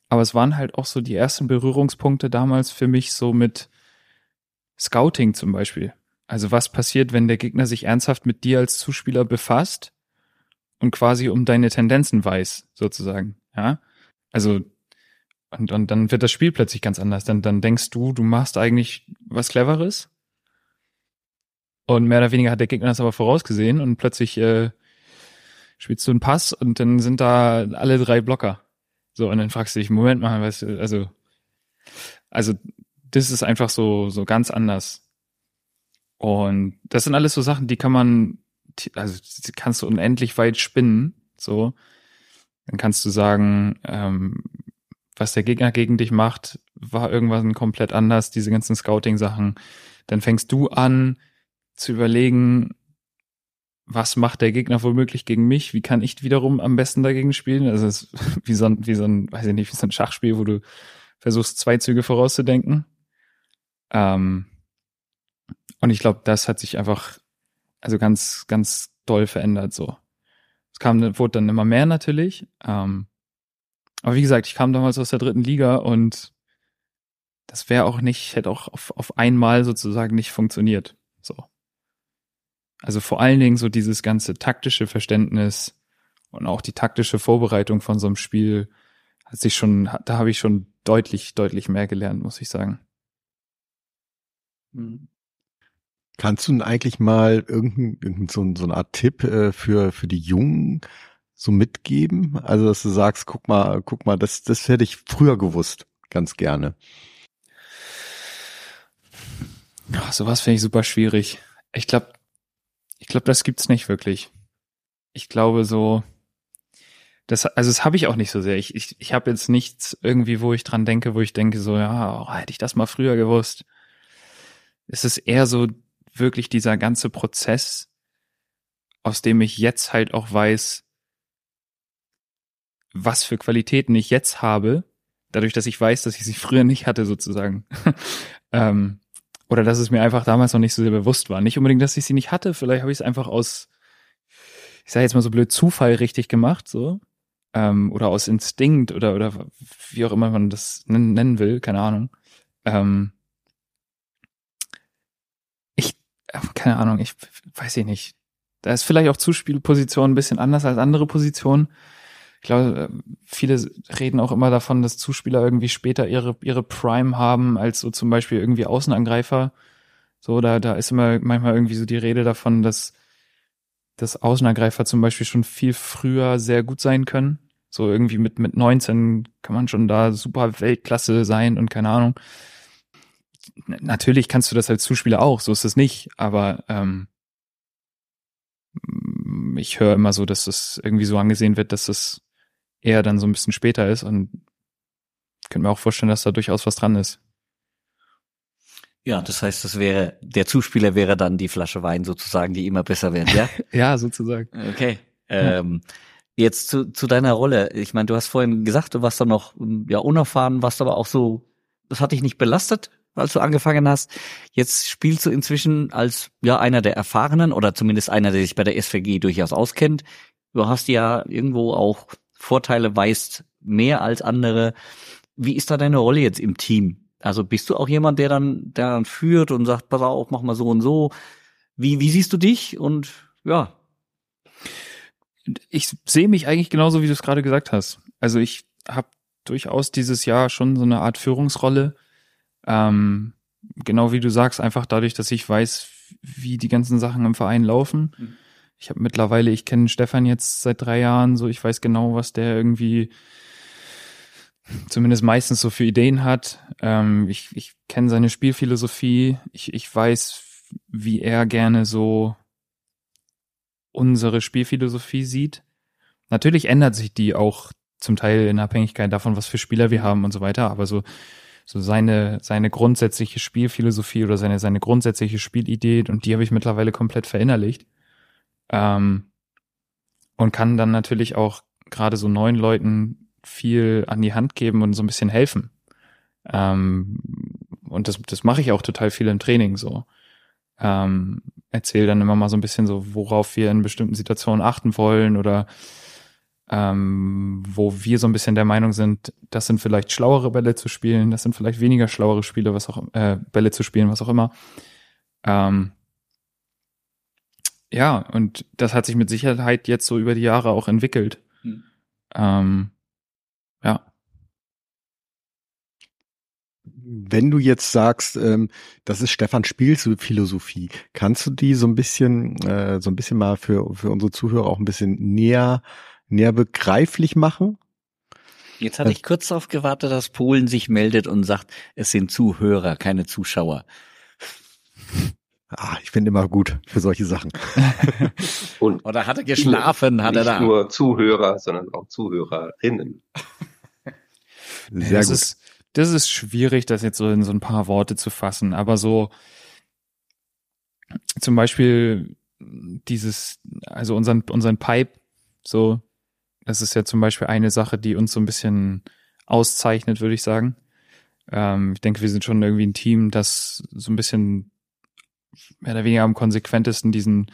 aber es waren halt auch so die ersten Berührungspunkte damals für mich so mit Scouting zum Beispiel. Also was passiert, wenn der Gegner sich ernsthaft mit dir als Zuspieler befasst und quasi um deine Tendenzen weiß, sozusagen. Ja, also und, und dann wird das Spiel plötzlich ganz anders. Dann, dann denkst du, du machst eigentlich was Cleveres. Und mehr oder weniger hat der Gegner das aber vorausgesehen und plötzlich äh, spielst du einen Pass und dann sind da alle drei Blocker. So, und dann fragst du dich, Moment mal, du, also, also, das ist einfach so, so ganz anders. Und das sind alles so Sachen, die kann man, also, die kannst du unendlich weit spinnen, so. Dann kannst du sagen, ähm, was der Gegner gegen dich macht, war irgendwas komplett anders, diese ganzen Scouting-Sachen. Dann fängst du an zu überlegen, was macht der Gegner womöglich gegen mich? Wie kann ich wiederum am besten dagegen spielen? Also es ist wie so ein, wie so ein, weiß ich nicht, wie so ein Schachspiel, wo du versuchst, zwei Züge vorauszudenken. Ähm, und ich glaube, das hat sich einfach, also ganz, ganz doll verändert so. Es kam, wurde dann immer mehr natürlich. Ähm, aber wie gesagt, ich kam damals aus der dritten Liga und das wäre auch nicht, hätte auch auf, auf einmal sozusagen nicht funktioniert. So. Also vor allen Dingen so dieses ganze taktische Verständnis und auch die taktische Vorbereitung von so einem Spiel hat sich schon, da habe ich schon deutlich, deutlich mehr gelernt, muss ich sagen. Kannst du denn eigentlich mal irgendein, irgendein so, so eine Art Tipp äh, für, für die Jungen so mitgeben? Also, dass du sagst, guck mal, guck mal, das, das hätte ich früher gewusst, ganz gerne. Ach, sowas finde ich super schwierig. Ich glaube, ich glaube, das gibt's nicht wirklich. Ich glaube so, das, also das habe ich auch nicht so sehr. Ich, ich, ich habe jetzt nichts irgendwie, wo ich dran denke, wo ich denke so, ja, oh, hätte ich das mal früher gewusst. Es ist eher so wirklich dieser ganze Prozess, aus dem ich jetzt halt auch weiß, was für Qualitäten ich jetzt habe, dadurch, dass ich weiß, dass ich sie früher nicht hatte, sozusagen. ähm, oder dass es mir einfach damals noch nicht so sehr bewusst war. Nicht unbedingt, dass ich sie nicht hatte, vielleicht habe ich es einfach aus, ich sage jetzt mal so blöd, Zufall richtig gemacht, so. Ähm, oder aus Instinkt oder, oder wie auch immer man das nennen, will, keine Ahnung. Ähm, ich, äh, keine Ahnung, ich weiß ich nicht. Da ist vielleicht auch Zuspielposition ein bisschen anders als andere Positionen. Ich glaube, viele reden auch immer davon, dass Zuspieler irgendwie später ihre, ihre Prime haben, als so zum Beispiel irgendwie Außenangreifer. So, da, da ist immer manchmal irgendwie so die Rede davon, dass, dass Außenangreifer zum Beispiel schon viel früher sehr gut sein können. So irgendwie mit, mit 19 kann man schon da super Weltklasse sein und keine Ahnung. Natürlich kannst du das als Zuspieler auch, so ist es nicht, aber ähm, ich höre immer so, dass das irgendwie so angesehen wird, dass das eher dann so ein bisschen später ist und könnte mir auch vorstellen, dass da durchaus was dran ist. Ja, das heißt, das wäre, der Zuspieler wäre dann die Flasche Wein sozusagen, die immer besser wird, ja? Ja, sozusagen. Okay. Ähm, jetzt zu, zu deiner Rolle. Ich meine, du hast vorhin gesagt, du warst da noch ähm, ja unerfahren, warst aber auch so, das hat dich nicht belastet, als du angefangen hast. Jetzt spielst du inzwischen als ja einer der Erfahrenen oder zumindest einer, der sich bei der SVG durchaus auskennt. Du hast ja irgendwo auch Vorteile weißt mehr als andere. Wie ist da deine Rolle jetzt im Team? Also bist du auch jemand, der dann, der dann führt und sagt, pass auf, mach mal so und so. Wie, wie siehst du dich? Und ja. Ich sehe mich eigentlich genauso, wie du es gerade gesagt hast. Also ich habe durchaus dieses Jahr schon so eine Art Führungsrolle. Ähm, genau wie du sagst, einfach dadurch, dass ich weiß, wie die ganzen Sachen im Verein laufen. Mhm. Ich habe mittlerweile, ich kenne Stefan jetzt seit drei Jahren, so ich weiß genau, was der irgendwie zumindest meistens so für Ideen hat. Ähm, ich ich kenne seine Spielphilosophie. Ich, ich weiß, wie er gerne so unsere Spielphilosophie sieht. Natürlich ändert sich die auch zum Teil in Abhängigkeit davon, was für Spieler wir haben und so weiter, aber so so seine seine grundsätzliche Spielphilosophie oder seine seine grundsätzliche Spielidee und die habe ich mittlerweile komplett verinnerlicht ähm, und kann dann natürlich auch gerade so neuen Leuten viel an die Hand geben und so ein bisschen helfen ähm, und das das mache ich auch total viel im Training so ähm, erzähle dann immer mal so ein bisschen so worauf wir in bestimmten Situationen achten wollen oder ähm, wo wir so ein bisschen der Meinung sind, das sind vielleicht schlauere Bälle zu spielen, das sind vielleicht weniger schlauere Spiele, was auch äh, Bälle zu spielen, was auch immer. Ähm, ja, und das hat sich mit Sicherheit jetzt so über die Jahre auch entwickelt. Hm. Ähm, ja. Wenn du jetzt sagst, ähm, das ist Stefan Spiels Philosophie, kannst du die so ein bisschen, äh, so ein bisschen mal für, für unsere Zuhörer auch ein bisschen näher näher begreiflich machen? Jetzt hatte ich kurz darauf gewartet, dass Polen sich meldet und sagt, es sind Zuhörer, keine Zuschauer. Ah, ich finde immer gut für solche Sachen. und Oder hat er geschlafen, hat er da. Nicht nur Zuhörer, sondern auch Zuhörerinnen. Sehr das gut. Ist, das ist schwierig, das jetzt so in so ein paar Worte zu fassen, aber so zum Beispiel dieses, also unseren, unseren Pipe, so, das ist ja zum Beispiel eine Sache, die uns so ein bisschen auszeichnet, würde ich sagen. Ähm, ich denke, wir sind schon irgendwie ein Team, das so ein bisschen mehr oder weniger am konsequentesten diesen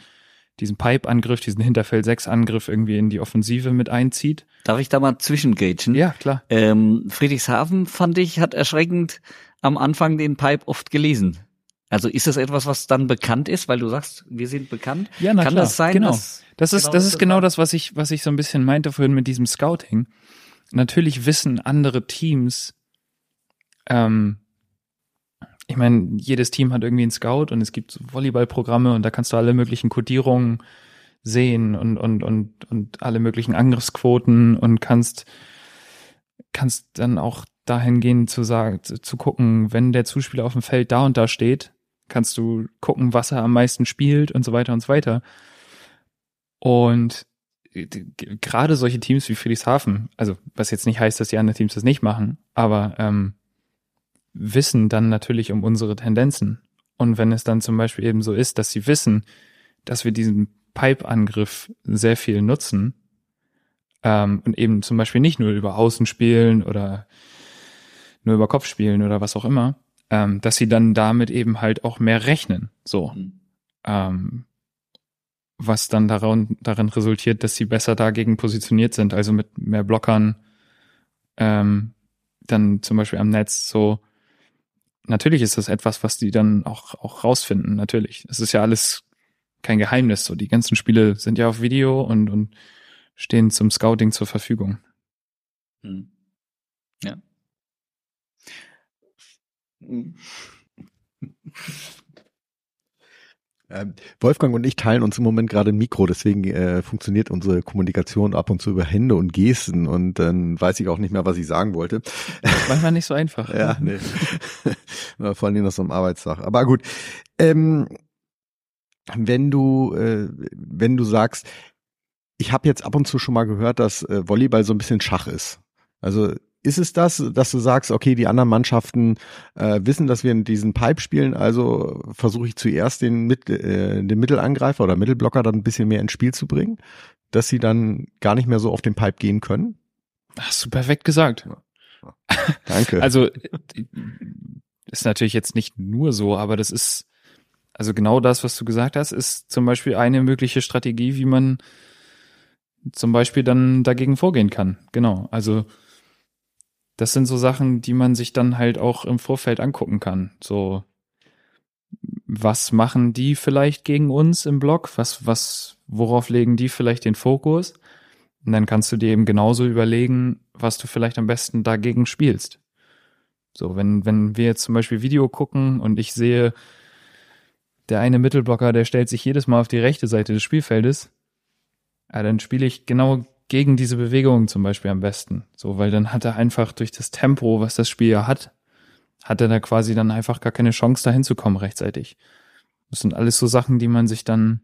diesen Pipe-Angriff, diesen Hinterfeld-6-Angriff irgendwie in die Offensive mit einzieht. Darf ich da mal zwischengagen? Ja, klar. Ähm, Friedrichshafen, fand ich, hat erschreckend am Anfang den Pipe oft gelesen. Also ist das etwas, was dann bekannt ist, weil du sagst, wir sind bekannt? Ja, na Kann klar. das sein? Genau. Das ist, genau das ist genau das, was ich, was ich so ein bisschen meinte vorhin mit diesem Scouting. Natürlich wissen andere Teams, ähm, ich meine, jedes Team hat irgendwie einen Scout und es gibt Volleyballprogramme und da kannst du alle möglichen Codierungen sehen und, und, und, und alle möglichen Angriffsquoten und kannst, kannst dann auch dahin gehen zu sagen, zu, zu gucken, wenn der Zuspieler auf dem Feld da und da steht, kannst du gucken, was er am meisten spielt und so weiter und so weiter. Und gerade solche Teams wie Friedrichshafen, also was jetzt nicht heißt, dass die anderen Teams das nicht machen, aber ähm, wissen dann natürlich um unsere Tendenzen. Und wenn es dann zum Beispiel eben so ist, dass sie wissen, dass wir diesen Pipe-Angriff sehr viel nutzen ähm, und eben zum Beispiel nicht nur über Außen spielen oder nur über Kopf spielen oder was auch immer, ähm, dass sie dann damit eben halt auch mehr rechnen. So. Mhm. Ähm, was dann daran, darin resultiert, dass sie besser dagegen positioniert sind, also mit mehr Blockern, ähm, dann zum Beispiel am Netz so. Natürlich ist das etwas, was die dann auch, auch rausfinden, natürlich. Es ist ja alles kein Geheimnis, so. Die ganzen Spiele sind ja auf Video und, und stehen zum Scouting zur Verfügung. Hm. Ja. Hm. Ähm, Wolfgang und ich teilen uns im Moment gerade ein Mikro, deswegen äh, funktioniert unsere Kommunikation ab und zu über Hände und Gesten und dann weiß ich auch nicht mehr, was ich sagen wollte. Manchmal nicht so einfach. ja, nee. Vor allem noch so am Arbeitstag. Aber gut. Ähm, wenn du, äh, wenn du sagst, ich habe jetzt ab und zu schon mal gehört, dass äh, Volleyball so ein bisschen Schach ist. Also ist es das, dass du sagst, okay, die anderen Mannschaften äh, wissen, dass wir in diesen Pipe spielen, also versuche ich zuerst den, Mit äh, den Mittelangreifer oder Mittelblocker dann ein bisschen mehr ins Spiel zu bringen, dass sie dann gar nicht mehr so auf den Pipe gehen können? Hast du perfekt gesagt. Ja. Danke. also ist natürlich jetzt nicht nur so, aber das ist also genau das, was du gesagt hast, ist zum Beispiel eine mögliche Strategie, wie man zum Beispiel dann dagegen vorgehen kann. Genau. Also das sind so Sachen, die man sich dann halt auch im Vorfeld angucken kann. So, was machen die vielleicht gegen uns im Blog? Was, was, worauf legen die vielleicht den Fokus? Und dann kannst du dir eben genauso überlegen, was du vielleicht am besten dagegen spielst. So, wenn, wenn wir jetzt zum Beispiel Video gucken und ich sehe, der eine Mittelblocker, der stellt sich jedes Mal auf die rechte Seite des Spielfeldes, ja, dann spiele ich genau gegen diese Bewegungen zum Beispiel am besten. So, weil dann hat er einfach durch das Tempo, was das Spiel ja hat, hat er da quasi dann einfach gar keine Chance, da hinzukommen rechtzeitig. Das sind alles so Sachen, die man sich dann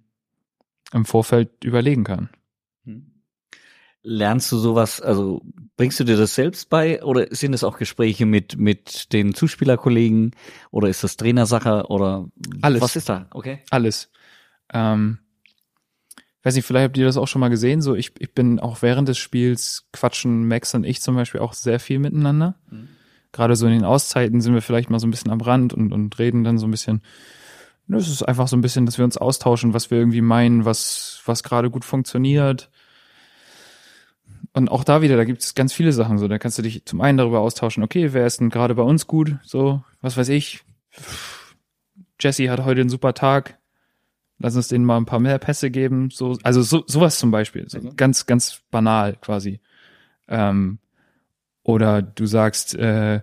im Vorfeld überlegen kann. Hm. Lernst du sowas, also bringst du dir das selbst bei oder sind es auch Gespräche mit, mit den Zuspielerkollegen oder ist das Trainersache oder Alles. was ist da? Okay. Alles. Ähm, weiß nicht, vielleicht habt ihr das auch schon mal gesehen. So, ich, ich bin auch während des Spiels quatschen Max und ich zum Beispiel auch sehr viel miteinander. Mhm. Gerade so in den Auszeiten sind wir vielleicht mal so ein bisschen am Rand und, und reden dann so ein bisschen. Es ist einfach so ein bisschen, dass wir uns austauschen, was wir irgendwie meinen, was, was gerade gut funktioniert. Und auch da wieder, da gibt es ganz viele Sachen. So, da kannst du dich zum einen darüber austauschen, okay, wer ist denn gerade bei uns gut? So, was weiß ich. Jesse hat heute einen super Tag. Lass uns denen mal ein paar mehr Pässe geben. So, also so, sowas zum Beispiel. So, Mhm. ganz, ganz banal quasi. Ähm, oder du sagst, äh,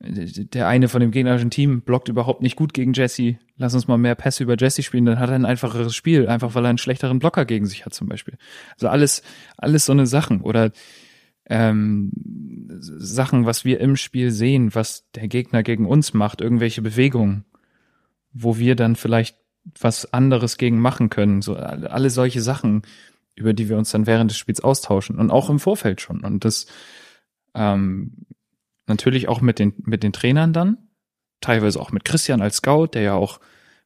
der eine von dem gegnerischen Team blockt überhaupt nicht gut gegen Jesse. Lass uns mal mehr Pässe über Jesse spielen, dann hat er ein einfacheres Spiel, einfach weil er einen schlechteren Blocker gegen sich hat zum Beispiel. Also alles, alles so eine Sachen oder ähm, Sachen, was wir im Spiel sehen, was der Gegner gegen uns macht, irgendwelche Bewegungen, wo wir dann vielleicht was anderes gegen machen können. So alle solche Sachen, über die wir uns dann während des Spiels austauschen und auch im Vorfeld schon. Und das ähm, natürlich auch mit den mit den Trainern dann, teilweise auch mit Christian als Scout, der ja auch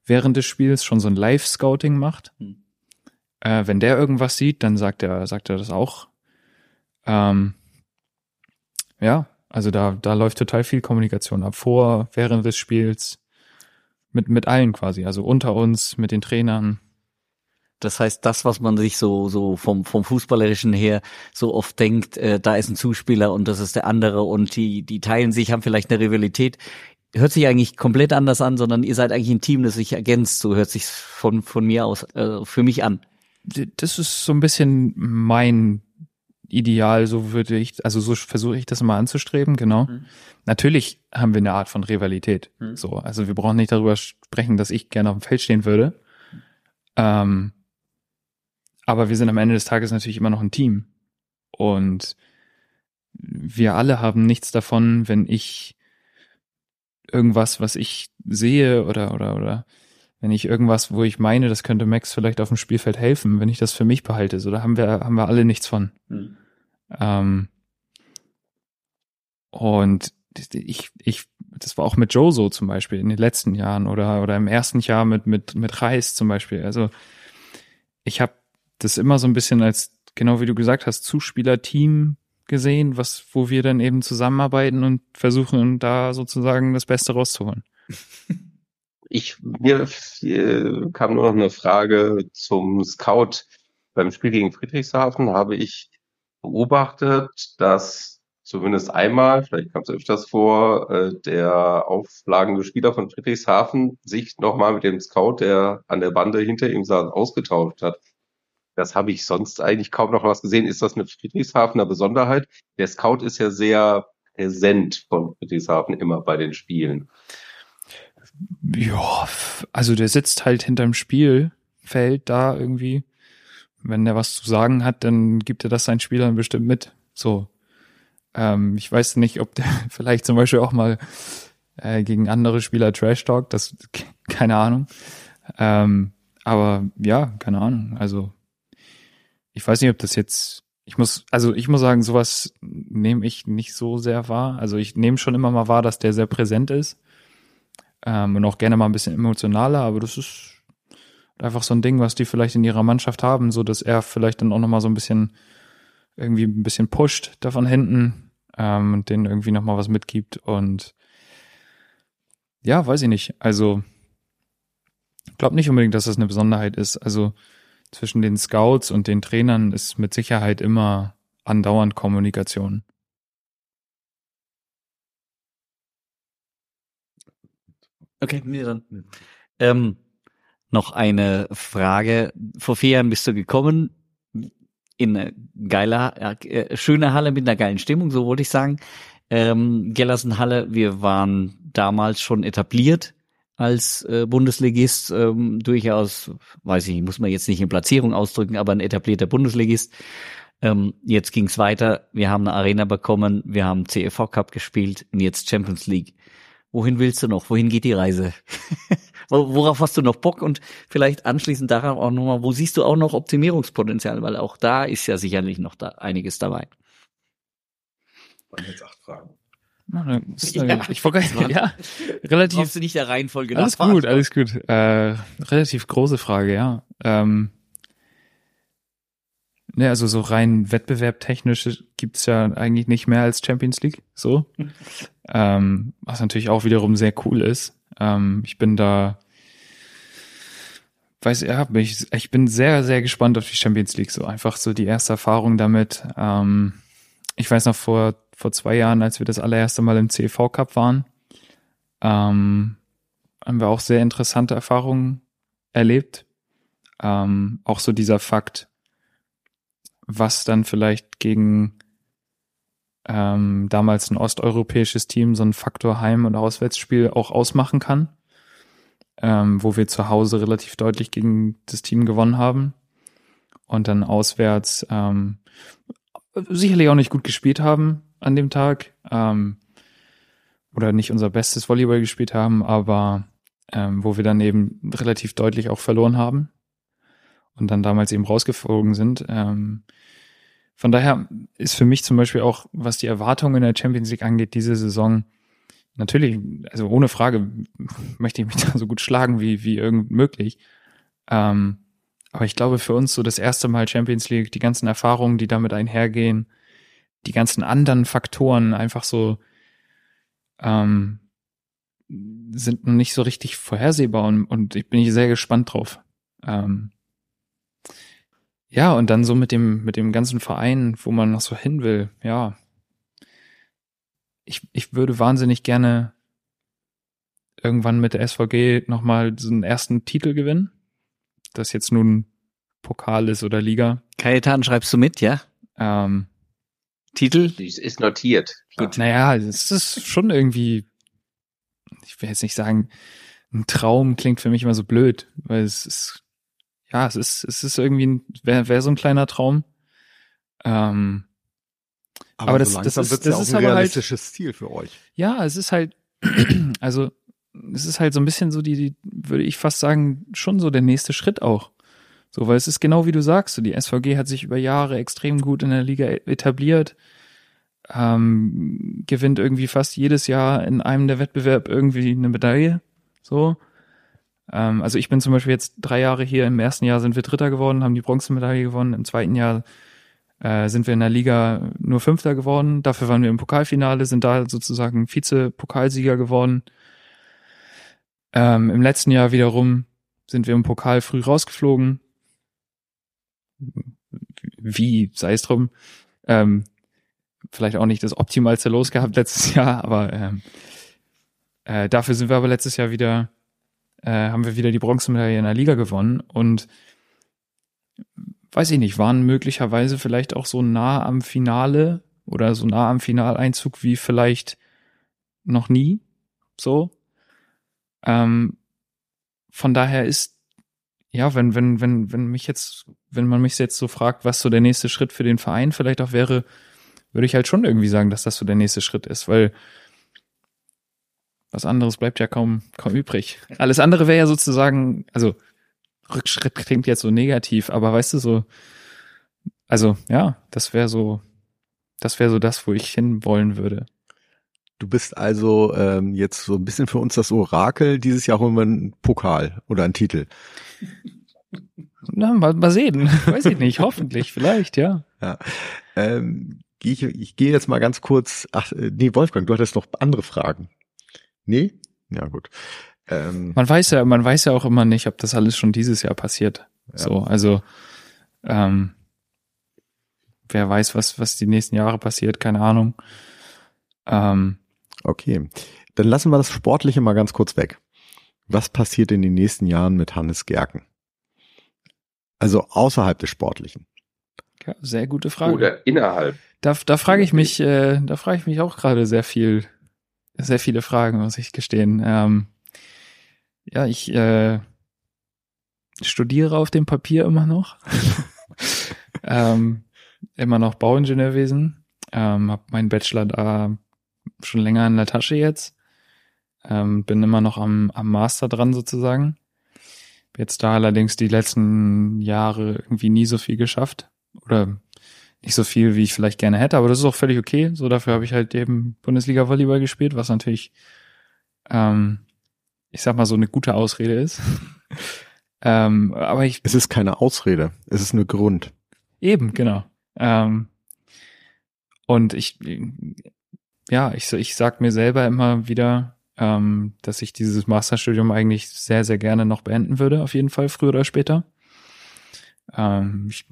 während des Spiels schon so ein Live-Scouting macht. Hm. Äh, wenn der irgendwas sieht, dann sagt er sagt er das auch. Ähm, ja, also da da läuft total viel Kommunikation ab vor, während des Spiels mit mit allen quasi, also unter uns, mit den Trainern. Das heißt, das, was man sich so, so vom, vom Fußballerischen her so oft denkt, äh, da ist ein Zuspieler und das ist der andere und die, die teilen sich, haben vielleicht eine Rivalität, hört sich eigentlich komplett anders an, sondern ihr seid eigentlich ein Team, das sich ergänzt. So hört sich von, von mir aus, äh, für mich an. das ist so ein bisschen mein Ideal, so würde ich, also so versuche ich das immer anzustreben, genau. Mhm. Natürlich haben wir eine Art von Rivalität. Mhm. So, also wir brauchen nicht darüber sprechen, dass ich gerne auf dem Feld stehen würde. Ähm, aber wir sind am Ende des Tages natürlich immer noch ein Team. Und wir alle haben nichts davon, wenn ich irgendwas, was ich sehe oder, oder, oder wenn ich irgendwas, wo ich meine, das könnte Max vielleicht auf dem Spielfeld helfen, wenn ich das für mich behalte, so da haben wir, haben wir alle nichts von. Ähm, und ich, ich, das war auch mit Joe so zum Beispiel in den letzten Jahren oder, oder im ersten Jahr mit, mit, mit Reis zum Beispiel. Also ich habe das immer so ein bisschen als, genau wie du gesagt hast, Zuspielerteam gesehen, was, wo wir dann eben zusammenarbeiten und versuchen, da sozusagen das Beste rauszuholen. Ich, mir kam nur noch eine Frage zum Scout. Beim Spiel gegen Friedrichshafen habe ich beobachtet, dass zumindest einmal, vielleicht kam es öfters vor, äh, der auflagende Spieler von Friedrichshafen sich nochmal mit dem Scout, der an der Bande hinter ihm saß, ausgetauscht hat. Das habe ich sonst eigentlich kaum noch was gesehen. Ist das eine Friedrichshafener Besonderheit? Der Scout ist ja sehr präsent von Friedrichshafen immer bei den Spielen. Ja, also der sitzt halt hinterm Spielfeld da irgendwie. Wenn der was zu sagen hat, dann gibt er das seinen Spielern bestimmt mit. So. Ähm, ich weiß nicht, ob der vielleicht zum Beispiel auch mal äh, gegen andere Spieler Trash Talk, das keine Ahnung. Ähm, aber ja, keine Ahnung. Also ich weiß nicht, ob das jetzt. Ich muss, also ich muss sagen, sowas nehme ich nicht so sehr wahr. Also ich nehme schon immer mal wahr, dass der sehr präsent ist ähm, und auch gerne mal ein bisschen emotionaler, aber das ist einfach so ein Ding, was die vielleicht in ihrer Mannschaft haben, so dass er vielleicht dann auch noch mal so ein bisschen irgendwie ein bisschen pusht da von hinten ähm, und denen irgendwie noch mal was mitgibt und ja, weiß ich nicht. Also glaube nicht unbedingt, dass das eine Besonderheit ist. Also zwischen den Scouts und den Trainern ist mit Sicherheit immer andauernd Kommunikation. Okay, mir dann. Ähm, noch eine Frage. Vor vier Jahren bist du gekommen in eine geile, äh, schöne Halle mit einer geilen Stimmung, so wollte ich sagen. Ähm, Gellersen-Halle, wir waren damals schon etabliert als äh, Bundesligist, ähm, durchaus, weiß ich, muss man jetzt nicht in Platzierung ausdrücken, aber ein etablierter Bundesligist. Ähm, jetzt ging's weiter, wir haben eine Arena bekommen, wir haben CFV Cup gespielt und jetzt Champions League. Wohin willst du noch? Wohin geht die Reise? Worauf hast du noch Bock? Und vielleicht anschließend daran auch nochmal, wo siehst du auch noch Optimierungspotenzial? Weil auch da ist ja sicherlich noch da einiges dabei. Waren jetzt acht Fragen. Ja. Ich wollte ja, relativ. Brauchst du nicht der Reihenfolge Alles gut, alles gut. Äh, relativ große Frage, ja. Ähm, ne, also so rein wettbewerbtechnisch gibt's ja eigentlich nicht mehr als Champions League, so. ähm, was natürlich auch wiederum sehr cool ist. Ähm, ich bin da, weiß ja, ich, ich bin sehr, sehr gespannt auf die Champions League. So einfach so die erste Erfahrung damit. Ähm, ich weiß noch vor vor zwei Jahren, als wir das allererste Mal im CV Cup waren, ähm, haben wir auch sehr interessante Erfahrungen erlebt. Ähm, auch so dieser Fakt, was dann vielleicht gegen ähm, damals ein osteuropäisches Team so ein Faktor Heim- und Auswärtsspiel auch ausmachen kann, ähm, wo wir zu Hause relativ deutlich gegen das Team gewonnen haben und dann auswärts ähm, sicherlich auch nicht gut gespielt haben an dem Tag ähm, oder nicht unser bestes Volleyball gespielt haben, aber ähm, wo wir dann eben relativ deutlich auch verloren haben und dann damals eben rausgeflogen sind. Ähm, von daher ist für mich zum Beispiel auch, was die Erwartungen in der Champions League angeht, diese Saison natürlich, also ohne Frage möchte ich mich da so gut schlagen wie, wie irgend möglich. Ähm, aber ich glaube für uns so das erste Mal Champions League, die ganzen Erfahrungen, die damit einhergehen, die ganzen anderen Faktoren einfach so ähm, sind noch nicht so richtig vorhersehbar und, und ich bin sehr gespannt drauf. Ähm, ja, und dann so mit dem, mit dem ganzen Verein, wo man noch so hin will, ja. Ich, ich würde wahnsinnig gerne irgendwann mit der SVG nochmal so einen ersten Titel gewinnen. Das jetzt nun Pokal ist oder Liga. Kajetan, schreibst du mit, ja? Ähm, Titel? Dies ist notiert. Gut. Naja, es ist schon irgendwie, ich will jetzt nicht sagen, ein Traum klingt für mich immer so blöd, weil es ist ja, es ist, es ist irgendwie, wäre wär so ein kleiner Traum. Ähm, Aber, Aber so das- das langsam ist- das ja ist ein aber halt- realistisches Ziel für euch. ja, es ist halt, also es ist halt so ein bisschen so die, die, würde ich fast sagen, schon so der nächste Schritt auch. So, weil es ist genau wie du sagst, so die SVG hat sich über Jahre extrem gut in der Liga e- etabliert, ähm, gewinnt irgendwie fast jedes Jahr in einem der Wettbewerb irgendwie eine Medaille. So. Ähm, also ich bin zum Beispiel jetzt drei Jahre hier, im ersten Jahr sind wir Dritter geworden, haben die Bronzemedaille gewonnen, im zweiten Jahr äh, sind wir in der Liga nur Fünfter geworden. Dafür waren wir im Pokalfinale, sind da sozusagen Vize-Pokalsieger geworden. Ähm, Im letzten Jahr wiederum sind wir im Pokal früh rausgeflogen. Wie, sei es drum. Ähm, vielleicht auch nicht das optimalste Los gehabt letztes Jahr, aber ähm, äh, dafür sind wir aber letztes Jahr wieder, äh, haben wir wieder die Bronzemedaille in der Liga gewonnen und weiß ich nicht, waren möglicherweise vielleicht auch so nah am Finale oder so nah am Finaleinzug wie vielleicht noch nie. So. Ähm, von daher ist, ja, wenn, wenn, wenn, wenn mich jetzt, wenn man mich jetzt so fragt, was so der nächste Schritt für den Verein vielleicht auch wäre, würde ich halt schon irgendwie sagen, dass das so der nächste Schritt ist, weil was anderes bleibt ja kaum, kaum übrig. Alles andere wäre ja sozusagen, also Rückschritt klingt jetzt so negativ, aber weißt du so, also ja, das wäre so, das wäre so das, wo ich hin wollen würde. Du bist also ähm, jetzt so ein bisschen für uns das Orakel. Dieses Jahr holen wir einen Pokal oder einen Titel. Na, mal, mal sehen. Weiß ich nicht. Hoffentlich, vielleicht, ja. Ähm, geh ich ich gehe jetzt mal ganz kurz. Ach, äh, nee, Wolfgang, du hattest noch andere Fragen. Nee? Ja, gut. Ähm, Man weiß ja, man weiß ja auch immer nicht, ob das alles schon dieses Jahr passiert. So, also ähm, wer weiß, was, was die nächsten Jahre passiert, keine Ahnung. Ähm, Okay, dann lassen wir das Sportliche mal ganz kurz weg. Was passiert in den nächsten Jahren mit Hannes Gerken? Also außerhalb des Sportlichen. ja, sehr gute Frage. Oder innerhalb. Da, da frage ich mich, äh, da frage ich mich auch gerade sehr viel, sehr viele Fragen, muss ich gestehen. Ähm, ja, ich äh, studiere auf dem Papier immer noch. ähm, immer noch Bauingenieurwesen. Ähm, habe meinen Bachelor da schon länger in der Tasche jetzt. Ähm, bin immer noch am, am Master dran sozusagen. Jetzt da allerdings die letzten Jahre irgendwie nie so viel geschafft. Oder nicht so viel, wie ich vielleicht gerne hätte, aber das ist auch völlig okay. So dafür habe ich halt eben Bundesliga Volleyball gespielt, was natürlich, ähm, ich sag mal so eine gute Ausrede ist. ähm, aber ich Es ist keine Ausrede, es ist nur Grund. eben genau. Ähm, und ich, ja, ich ich sag mir selber immer wieder, ähm, dass ich dieses Masterstudium eigentlich sehr sehr gerne noch beenden würde, auf jeden Fall früher oder später. Ähm, ich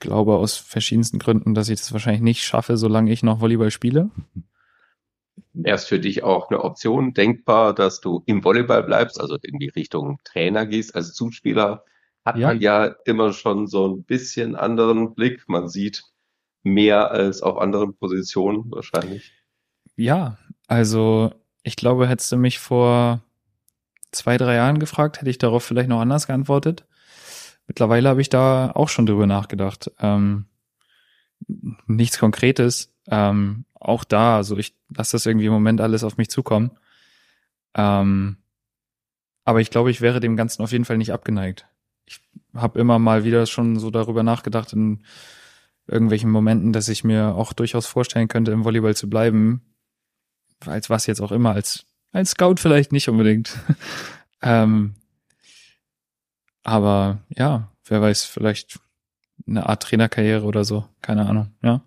glaube aus verschiedensten Gründen, dass ich das wahrscheinlich nicht schaffe, solange ich noch Volleyball spiele. Es für dich auch eine Option denkbar, dass du im Volleyball bleibst, also in die Richtung Trainer gehst? Als Zuspieler hat Ja. man ja immer schon so ein bisschen anderen Blick. Man sieht mehr als auf anderen Positionen wahrscheinlich. Ja, also ich glaube, hättest du mich vor zwei, drei Jahren gefragt, hätte ich darauf vielleicht noch anders geantwortet. Mittlerweile habe ich da auch schon drüber nachgedacht. Ähm, nichts Konkretes. Ähm, auch da, also ich lasse das irgendwie im Moment alles auf mich zukommen. Ähm, aber ich glaube, ich wäre dem Ganzen auf jeden Fall nicht abgeneigt. Ich habe immer mal wieder schon so darüber nachgedacht in irgendwelchen Momenten, dass ich mir auch durchaus vorstellen könnte, im Volleyball zu bleiben. Als was jetzt auch immer, als, als Scout vielleicht nicht unbedingt. ähm, aber ja, wer weiß, vielleicht eine Art Trainerkarriere oder so. Keine Ahnung, ja.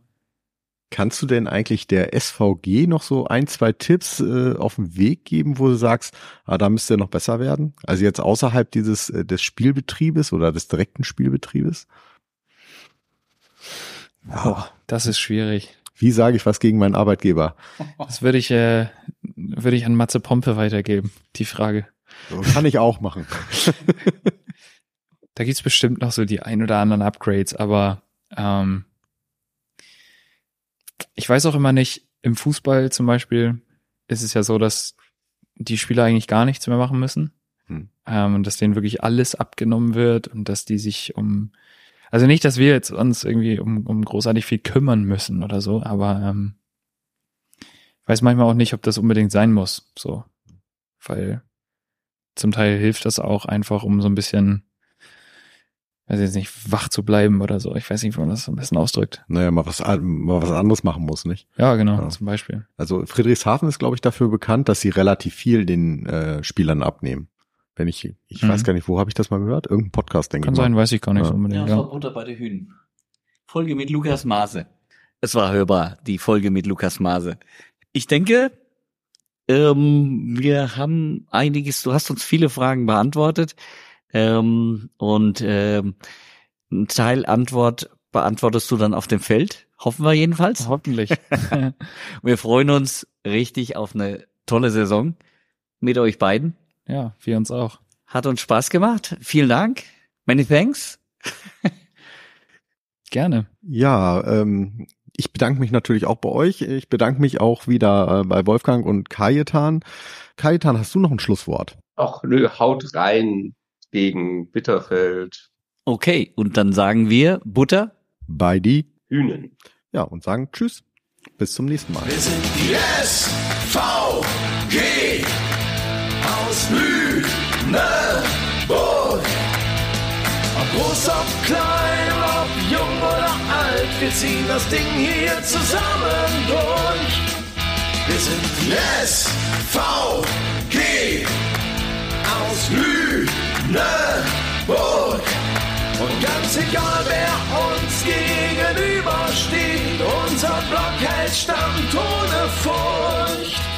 Kannst du denn eigentlich der SVG noch so ein, zwei Tipps äh, auf den Weg geben, wo du sagst, ah, da müsste er noch besser werden? Also jetzt außerhalb dieses äh, des Spielbetriebes oder des direkten Spielbetriebes? Oh, das ist schwierig. Wie sage ich was gegen meinen Arbeitgeber? Das würde ich, äh, würde ich an Matze Pompe weitergeben, die Frage. Kann ich auch machen. Da gibt's bestimmt noch so die ein oder anderen Upgrades, aber ähm, ich weiß auch immer nicht, im Fußball zum Beispiel ist es ja so, dass die Spieler eigentlich gar nichts mehr machen müssen. Hm. Ähm, und dass denen wirklich alles abgenommen wird und dass die sich um also nicht, dass wir jetzt uns irgendwie um, um großartig viel kümmern müssen oder so, aber ähm, ich weiß manchmal auch nicht, ob das unbedingt sein muss. So. Weil zum Teil hilft das auch einfach, um so ein bisschen, weiß jetzt nicht, wach zu bleiben oder so. Ich weiß nicht, wie man das so ein bisschen ausdrückt. Naja, mal was, mal was anderes machen muss, nicht? Ja, genau, Ja. zum Beispiel. Also Friedrichshafen ist, glaube ich, dafür bekannt, dass sie relativ viel den äh, Spielern abnehmen. Wenn ich, ich Mhm. weiß gar nicht, wo habe ich das mal gehört? Irgendein Podcast, denke Kann ich mal. sein, weiß ich gar nicht Ja. so Ja, unbedingt. es Ja, war Butter bei den Hühn. Folge mit Lukas Maase. Es war hörbar, die Folge mit Lukas Maase. Ich denke, ähm, wir haben einiges, du hast uns viele Fragen beantwortet. Ähm, und ähm, ein Teil Antwort beantwortest du dann auf dem Feld. Hoffen wir jedenfalls. Hoffentlich. Wir freuen uns richtig auf eine tolle Saison mit euch beiden. ja, wir uns auch. Hat uns Spaß gemacht. Vielen Dank. Many thanks. Gerne. Ja, ähm, ich bedanke mich natürlich auch bei euch. Ich bedanke mich auch wieder äh, bei Wolfgang und Kajetan. Kajetan, hast du noch ein Schlusswort? Ach nö, haut rein gegen Bitterfeld, Okay, und dann sagen wir Butter. Bei die, Hühnen. ja, und sagen Tschüss. Bis zum nächsten Mal. Wir sind die SVG aus Lüneburg. Ob groß, ob klein, ob jung oder alt, wir ziehen das Ding hier zusammen durch. Wir sind die SVG aus Lüneburg. Und ganz egal, wer uns gegenübersteht, unser Block hält stand ohne Furcht.